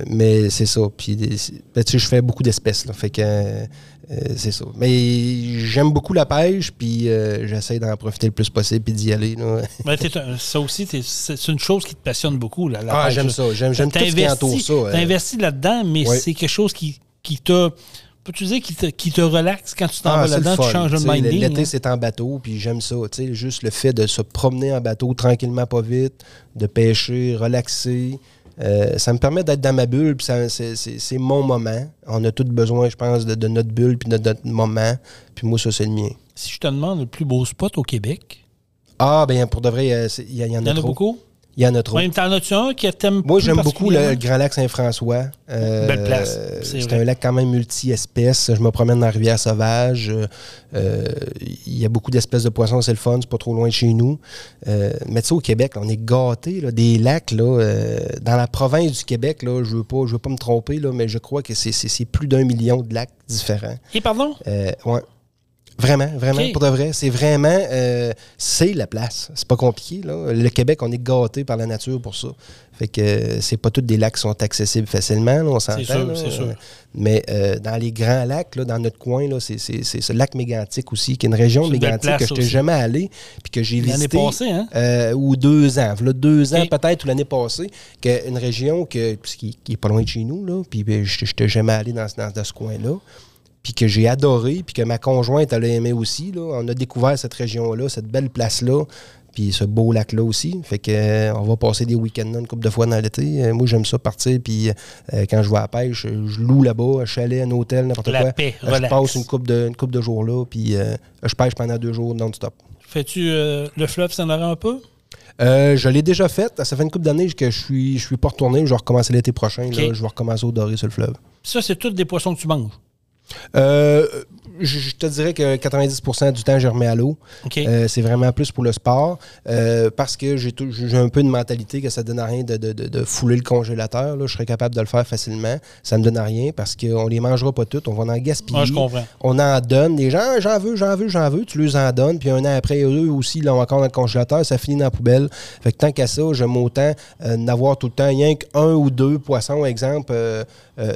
Mais c'est ça. Puis, ben, tu sais, je fais beaucoup d'espèces. Fait que c'est ça. Mais j'aime beaucoup la pêche, puis euh, j'essaie d'en profiter le plus possible, puis d'y aller. là. Ben, un- ça aussi, c'est une chose qui te passionne beaucoup. La Ah, j'aime ça. J'aime tout ce qui entoure ça. euh. Investi là-dedans, mais Oui. c'est quelque chose qui, qui t'a. Peux-tu dire qui te, qui te relaxe quand tu t'en Ah, vas le là-dedans, tu changes de Tu sais, minding. L'été, hein? c'est en bateau, puis j'aime ça. tu Juste le fait de se promener en bateau tranquillement, pas vite, de pêcher, relaxer. Euh, ça me permet d'être dans ma bulle, puis c'est mon moment. On a tous besoin, je pense, de, de notre bulle, puis de notre moment. Puis moi, ça, c'est le mien. Si je te demande le plus beau spot au Québec, Ah, ben pour de vrai, euh, il y, en il y a en a trop. beaucoup? Il y en a trop. Même t'en as-tu un qui t'aime Moi, j'aime beaucoup le, Grand Lac Saint-François. Euh, Belle place, c'est un lac quand même multi-espèces. Je me promène dans la rivière sauvage. Euh, euh, Il y a beaucoup d'espèces de poissons, c'est le fun, c'est pas trop loin de chez nous. Euh, mais tu sais, au Québec, là, on est gâtés. là, des lacs, là, dans la province du Québec, là, je veux pas, je veux pas me tromper, là, mais je crois que c'est- plus d'un million de lacs différents. Et pardon? Ouais. Vraiment, vraiment, pour de vrai. C'est vraiment, euh, c'est la place. C'est pas compliqué. Là. Le Québec, on est gâté par la nature pour ça. Fait que euh, c'est pas tous des lacs qui sont accessibles facilement, là, on s'entend. sûr, là. c'est sûr. Mais euh, dans les grands lacs, là, dans notre coin, là, c'est, c'est, c'est ce lac mégantique aussi, qui est une région C'est mégantique que je n'étais jamais allé, puis que j'ai L'année visité. passée, hein? euh, ou deux ans. Là, deux ans peut-être, ou l'année passée, que une région que, qui, qui est pas loin de chez nous, là, puis ben, je n'étais jamais allé dans, dans- dans ce coin-là, puis que j'ai adoré, puis que ma conjointe, elle a aimé aussi. Là. On a découvert cette région-là, cette belle place-là, puis ce beau lac-là aussi. Fait que euh, on va passer des week-ends là, une couple de fois dans l'été. Euh, moi, j'aime ça partir, puis euh, quand je vais à la pêche, je loue là-bas, un chalet, un hôtel, n'importe La quoi. paix, Euh, je passe une couple de, une de jours là, puis euh, je pêche pendant deux jours non-stop. Fais-tu euh, le fleuve Saint-Laurent un peu? Euh, je l'ai déjà fait. Ça fait une couple d'années que je suis, je suis pas retourné. Je vais recommencer l'été prochain. là. Je vais recommencer au doré sur le fleuve. Ça, c'est tous des poissons que tu manges? Euh, je, je te dirais que 90% du temps, je remets à l'eau. Euh, c'est vraiment plus pour le sport euh, parce que j'ai tout- j'ai un peu une mentalité que ça donne à rien de, de- de- de fouler le congélateur. là. Je serais capable de le faire facilement. Ça me donne à rien parce qu'on les mangera pas toutes. On va en gaspiller. Ah, je comprends. On en donne. Les gens, j'en veux, j'en veux, j'en veux. Tu les en donnes. Puis un an après, eux aussi, ils l'ont encore dans le congélateur. Ça finit dans la poubelle. Fait que tant qu'à ça, j'aime autant euh, n'avoir tout le temps rien qu'un ou deux poissons, exemple,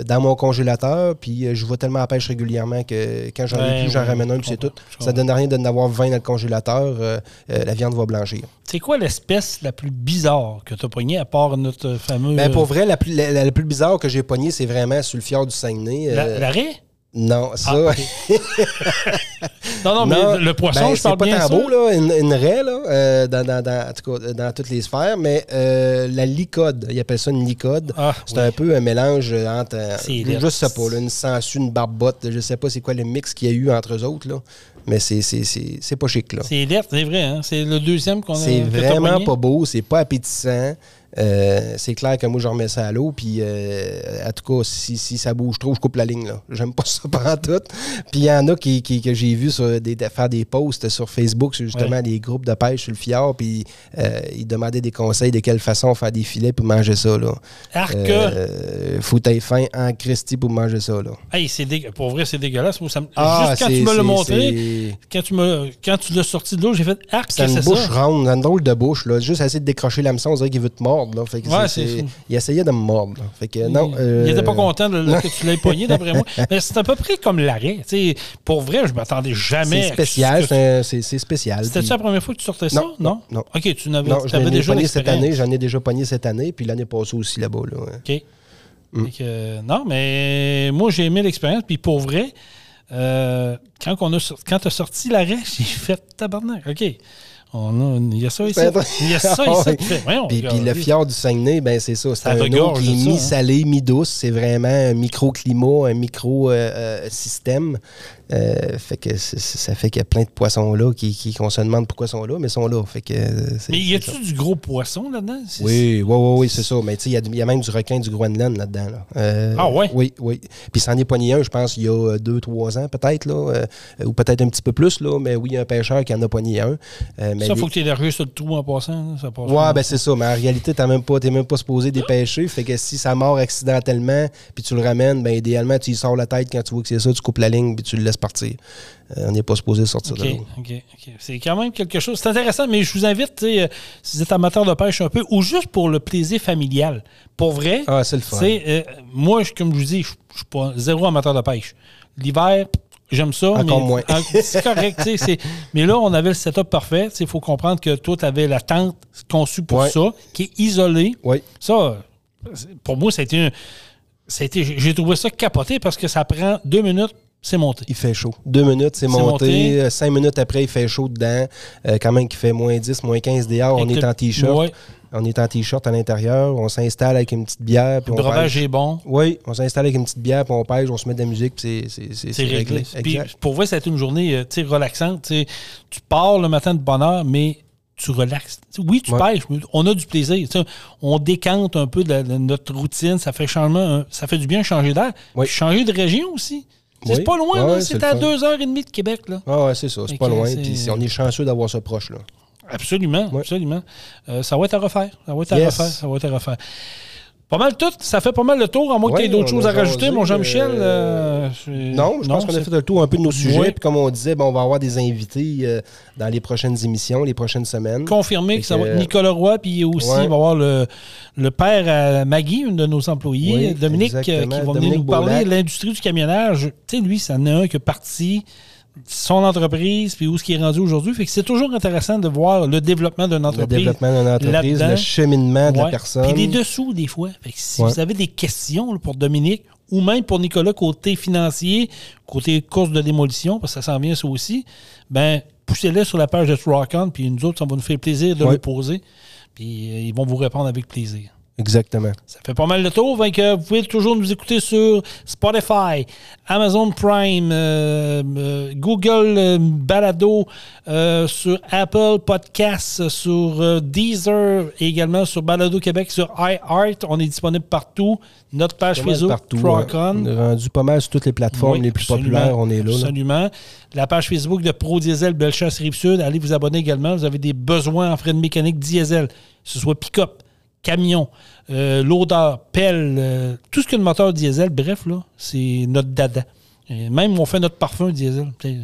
dans mon congélateur. Puis je vais tellement à la pêche régulièrement que quand j'en ai Ouais, plus, j'en ouais, ramène un, puis c'est tout. Ça donne rien de n'avoir 20 dans le congélateur. euh, euh, la viande va blanchir. C'est quoi l'espèce la plus bizarre que tu as poignée à part notre fameux. Ben, pour vrai, la plus, la, la plus bizarre que j'ai pognée, c'est vraiment sur le fjord du Saguenay. La- Euh, L'arrêt? Non, ça. Ah, ok. Non, non, mais Non, le poisson, ben, je parle c'est pas bien tant ça. beau, là, une, une raie, là, euh, dans, dans, dans, en tout cas, dans toutes les sphères, mais euh, la licode, ils appellent ça une licode. Ah, c'est oui. un peu un mélange entre, euh, je, je sais pas, là, une sangsue, une barbotte, je sais pas c'est quoi le mix qu'il y a eu entre eux autres, là, mais c'est, c'est, c'est, c'est pas chic, là. C'est lettre, c'est vrai. Hein? C'est le deuxième qu'on a. C'est vraiment pas beau, c'est pas appétissant. Euh, c'est clair que moi, je remets ça à l'eau. Puis, euh, en tout cas, si, si ça bouge trop, je coupe la ligne. là. J'aime pas ça pendant tout. Puis, il y en a qui, qui- que j'ai vu sur des, faire des posts sur Facebook sur justement Ouais. des groupes de pêche sur le fjord. Puis, euh, ils demandaient des conseils de quelle façon faire des filets pour manger ça. Là. Arc! Faut fin en Christie pour manger ça. Là. Hey, c'est dégue- Pour vrai, c'est dégueulasse. Moi, ça me- Ah, Juste quand tu me l'as montré, quand tu, me... quand tu l'as sorti de l'eau, j'ai fait arc, C'est une c'est bouche ça? ronde, une drôle de bouche. Là. Juste essayer de décrocher l'hameçon, on dirait qu'il veut te mordre. Là. Fait que Ouais, il essayait de me mordre. là. Fait que, non, il euh, n'était pas content de, que tu l'aies pogné, d'après moi. Mais c'est à peu près comme l'arrêt. Pour vrai, je m'attendais jamais. C'est à spécial, que- c'est spécial. C'était-tu Puis- la première fois que tu sortais ça? Non, non, non. OK, tu n'avais déjà pogné cette année, j'en ai déjà pogné cette année, puis l'année passée aussi là-bas. Là. OK. Mm. Que, euh, non, mais moi, j'ai aimé l'expérience. Puis pour vrai, euh, quand, on a, quand tu as sorti l'arrêt, j'ai fait tabarnak. OK. On a, il y a ça ici. Ben, Il y a ça ici. Puis, puis le fjord du Saguenay, ben c'est ça. C'est un eau qui est ça, hein. mi-salé, mi-douce. C'est vraiment un microclimat, un micro-système. Euh, fait que ça fait qu'il y a plein de poissons là qui, qui- qu'on se demande pourquoi ils sont là, mais ils sont là. Fait que, euh, Mais y a-tu du gros poisson là-dedans? Oui, oui, oui, oui, c'est ça. Mais tu sais, il y a- il y, a même du requin du Groenland là-dedans. là. Euh, Ah ouais? Oui, oui. Puis c'en est pogné un, je pense, il y a euh, deux, trois ans peut-être, là, euh, ou peut-être un petit peu plus, là, mais oui, il y a un pêcheur qui en a pogné un. Euh, mais Ça, les- faut que tu élargisses sur le trou en passant. là, Ça passe Ouais, ben c'est ça. Mais en réalité, t'es même pas, t'es même pas supposé dépêcher. Fait que si ça mord accidentellement, puis tu le ramènes, ben idéalement, tu y sors la tête quand tu vois que c'est ça, tu coupes la ligne, puis tu le laisses partir. Euh, on n'est pas supposé sortir OK, de l'eau. C'est quand même quelque chose. C'est intéressant, mais je vous invite, euh, si vous êtes amateur de pêche un peu, ou juste pour le plaisir familial. Pour vrai, Ah, c'est le fun. euh, moi, je- comme je vous dis, je je suis pas zéro amateur de pêche. L'hiver, j'aime ça. Encore mais- moins. C'est correct, Mais là, on avait le setup parfait. Il faut comprendre que toi, tu avais la tente conçue pour Ouais. ça, qui est isolée. Oui. Ça, pour moi, ça a été un- j'ai trouvé ça capoté parce que ça prend deux minutes, c'est monté. Il fait chaud. Deux minutes, c'est monté. monté. Euh, Cinq minutes après, il fait chaud dedans. Euh, quand même qu'il fait moins 10, moins 15 dehors. On est le- en t-shirt. Ouais. On est en t-shirt à l'intérieur. On s'installe avec une petite bière. Puis Le on breuvage est bon. Oui, on s'installe avec une petite bière, puis on pêche, on se met de la musique, puis c'est- réglé. réglé. Puis, pour vrai, ça a été une journée euh, relaxante. tu pars le matin de bonne heure, mais tu relaxes. Oui, tu Ouais. pêches, mais on a du plaisir. On décante un peu de, la- de notre routine. Ça fait changement, ça fait du bien changer d'air. Changer de région aussi. Oui. C'est pas loin, Ouais, là. ouais, c'est à deux heures et demie de Québec. Là. Ah ouais, c'est ça, c'est pas loin. Puis on est chanceux d'avoir ça proche. Là. Absolument, Ouais. absolument. Euh, ça va être à refaire. Ça va être à Yes. refaire. Ça va être à refaire. Pas mal tout. Ça fait pas mal le tour, à moins que tu aies Ouais, d'autres on choses à rajouter, mon Jean-Michel. euh, euh, je- Non, je pense qu'on a fait le tour un peu de nos sujets. Ouais. Puis comme on disait, ben, on va avoir des invités euh, dans les prochaines émissions, les prochaines semaines. confirmé Fait que ça va être Nicolas Roy, puis aussi, Ouais. il va avoir le, le père à Maggie, une de nos employés, Oui, Dominique, qui va venir nous parler de l'industrie du camionnage. Tu sais, lui, ça en a un qui est parti son entreprise, puis où ce qui est rendu aujourd'hui. Fait que c'est toujours intéressant de voir le développement d'une Le entreprise. développement d'une entreprise, le cheminement de la personne. Puis les dessous, des fois. Fait que si Ouais. vous avez des questions là, pour Dominique ou même pour Nicolas, côté financier, côté course de démolition, parce que ça s'en vient ça aussi, ben poussez-les sur la page de Rock On, puis nous autres, ça va nous faire plaisir de Ouais. le poser. Puis euh, ils vont vous répondre avec plaisir. Exactement. Ça fait pas mal de tour. Vous pouvez toujours nous écouter sur Spotify, Amazon Prime, euh, euh, Google euh, Balado, euh, sur Apple Podcasts, sur Deezer et également sur Balado Québec, sur iHeart. On est disponible partout. Notre page Facebook, partout. Hein. On. Est rendu pas mal sur toutes les plateformes Oui, les plus populaires. On est là. là. Absolument. La page Facebook de Pro Diesel Bellechasse Rive-Sud, allez vous abonner également. Vous avez des besoins en frais de mécanique diesel, que ce soit pick-up, camion, euh, loader, pelle, euh, tout ce que le moteur diesel, bref, là, c'est notre dada. Et même on fait notre parfum diesel. Dire,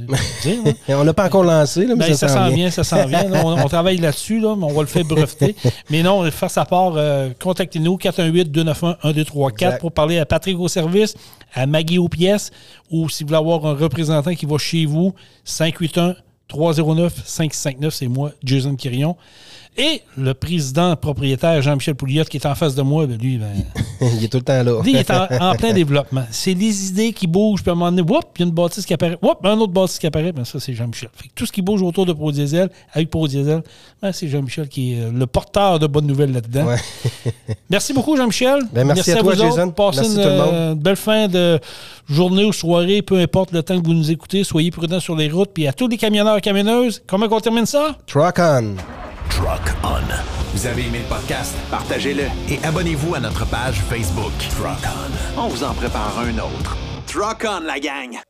hein? On l'a pas encore lancé, là, mais Ben, ça, ça s'en s'en vient. vient, ça s'en vient. là. On, on travaille là-dessus, là, mais on va le faire breveter. mais non, face à part, euh, contactez-nous 418-291-1234 Exact. pour parler à Patrick au service, à Maggie aux pièces, ou si vous voulez avoir un représentant qui va chez vous, 581-309-5659, c'est moi, Jason Quirion. Et le président propriétaire Jean-Michel Pouliot qui est en face de moi, ben, lui, ben, il est tout le temps là. lui, il est en, en plein développement. C'est les idées qui bougent, puis à un moment donné, whoop, il y a une bâtisse qui apparaît, whoop, un autre bâtisse qui apparaît, ben ça, c'est Jean-Michel. Tout ce qui bouge autour de Pro Diesel, avec Pro Diesel, ben, c'est Jean-Michel qui est euh, le porteur de bonnes nouvelles là-dedans. Ouais. Merci beaucoup, Jean-Michel. Ben, merci à toi, vous autres. Jason. Passez Merci une tout le monde. euh, belle fin de journée ou soirée, peu importe le temps que vous nous écoutez. Soyez prudents sur les routes. Puis à tous les camionneurs et camionneuses, comment on termine ça? Truck on. Truck On. Vous avez aimé le podcast? Partagez-le. Et abonnez-vous à notre page Facebook. Truck On. On vous en prépare un autre. Truck on, la gang!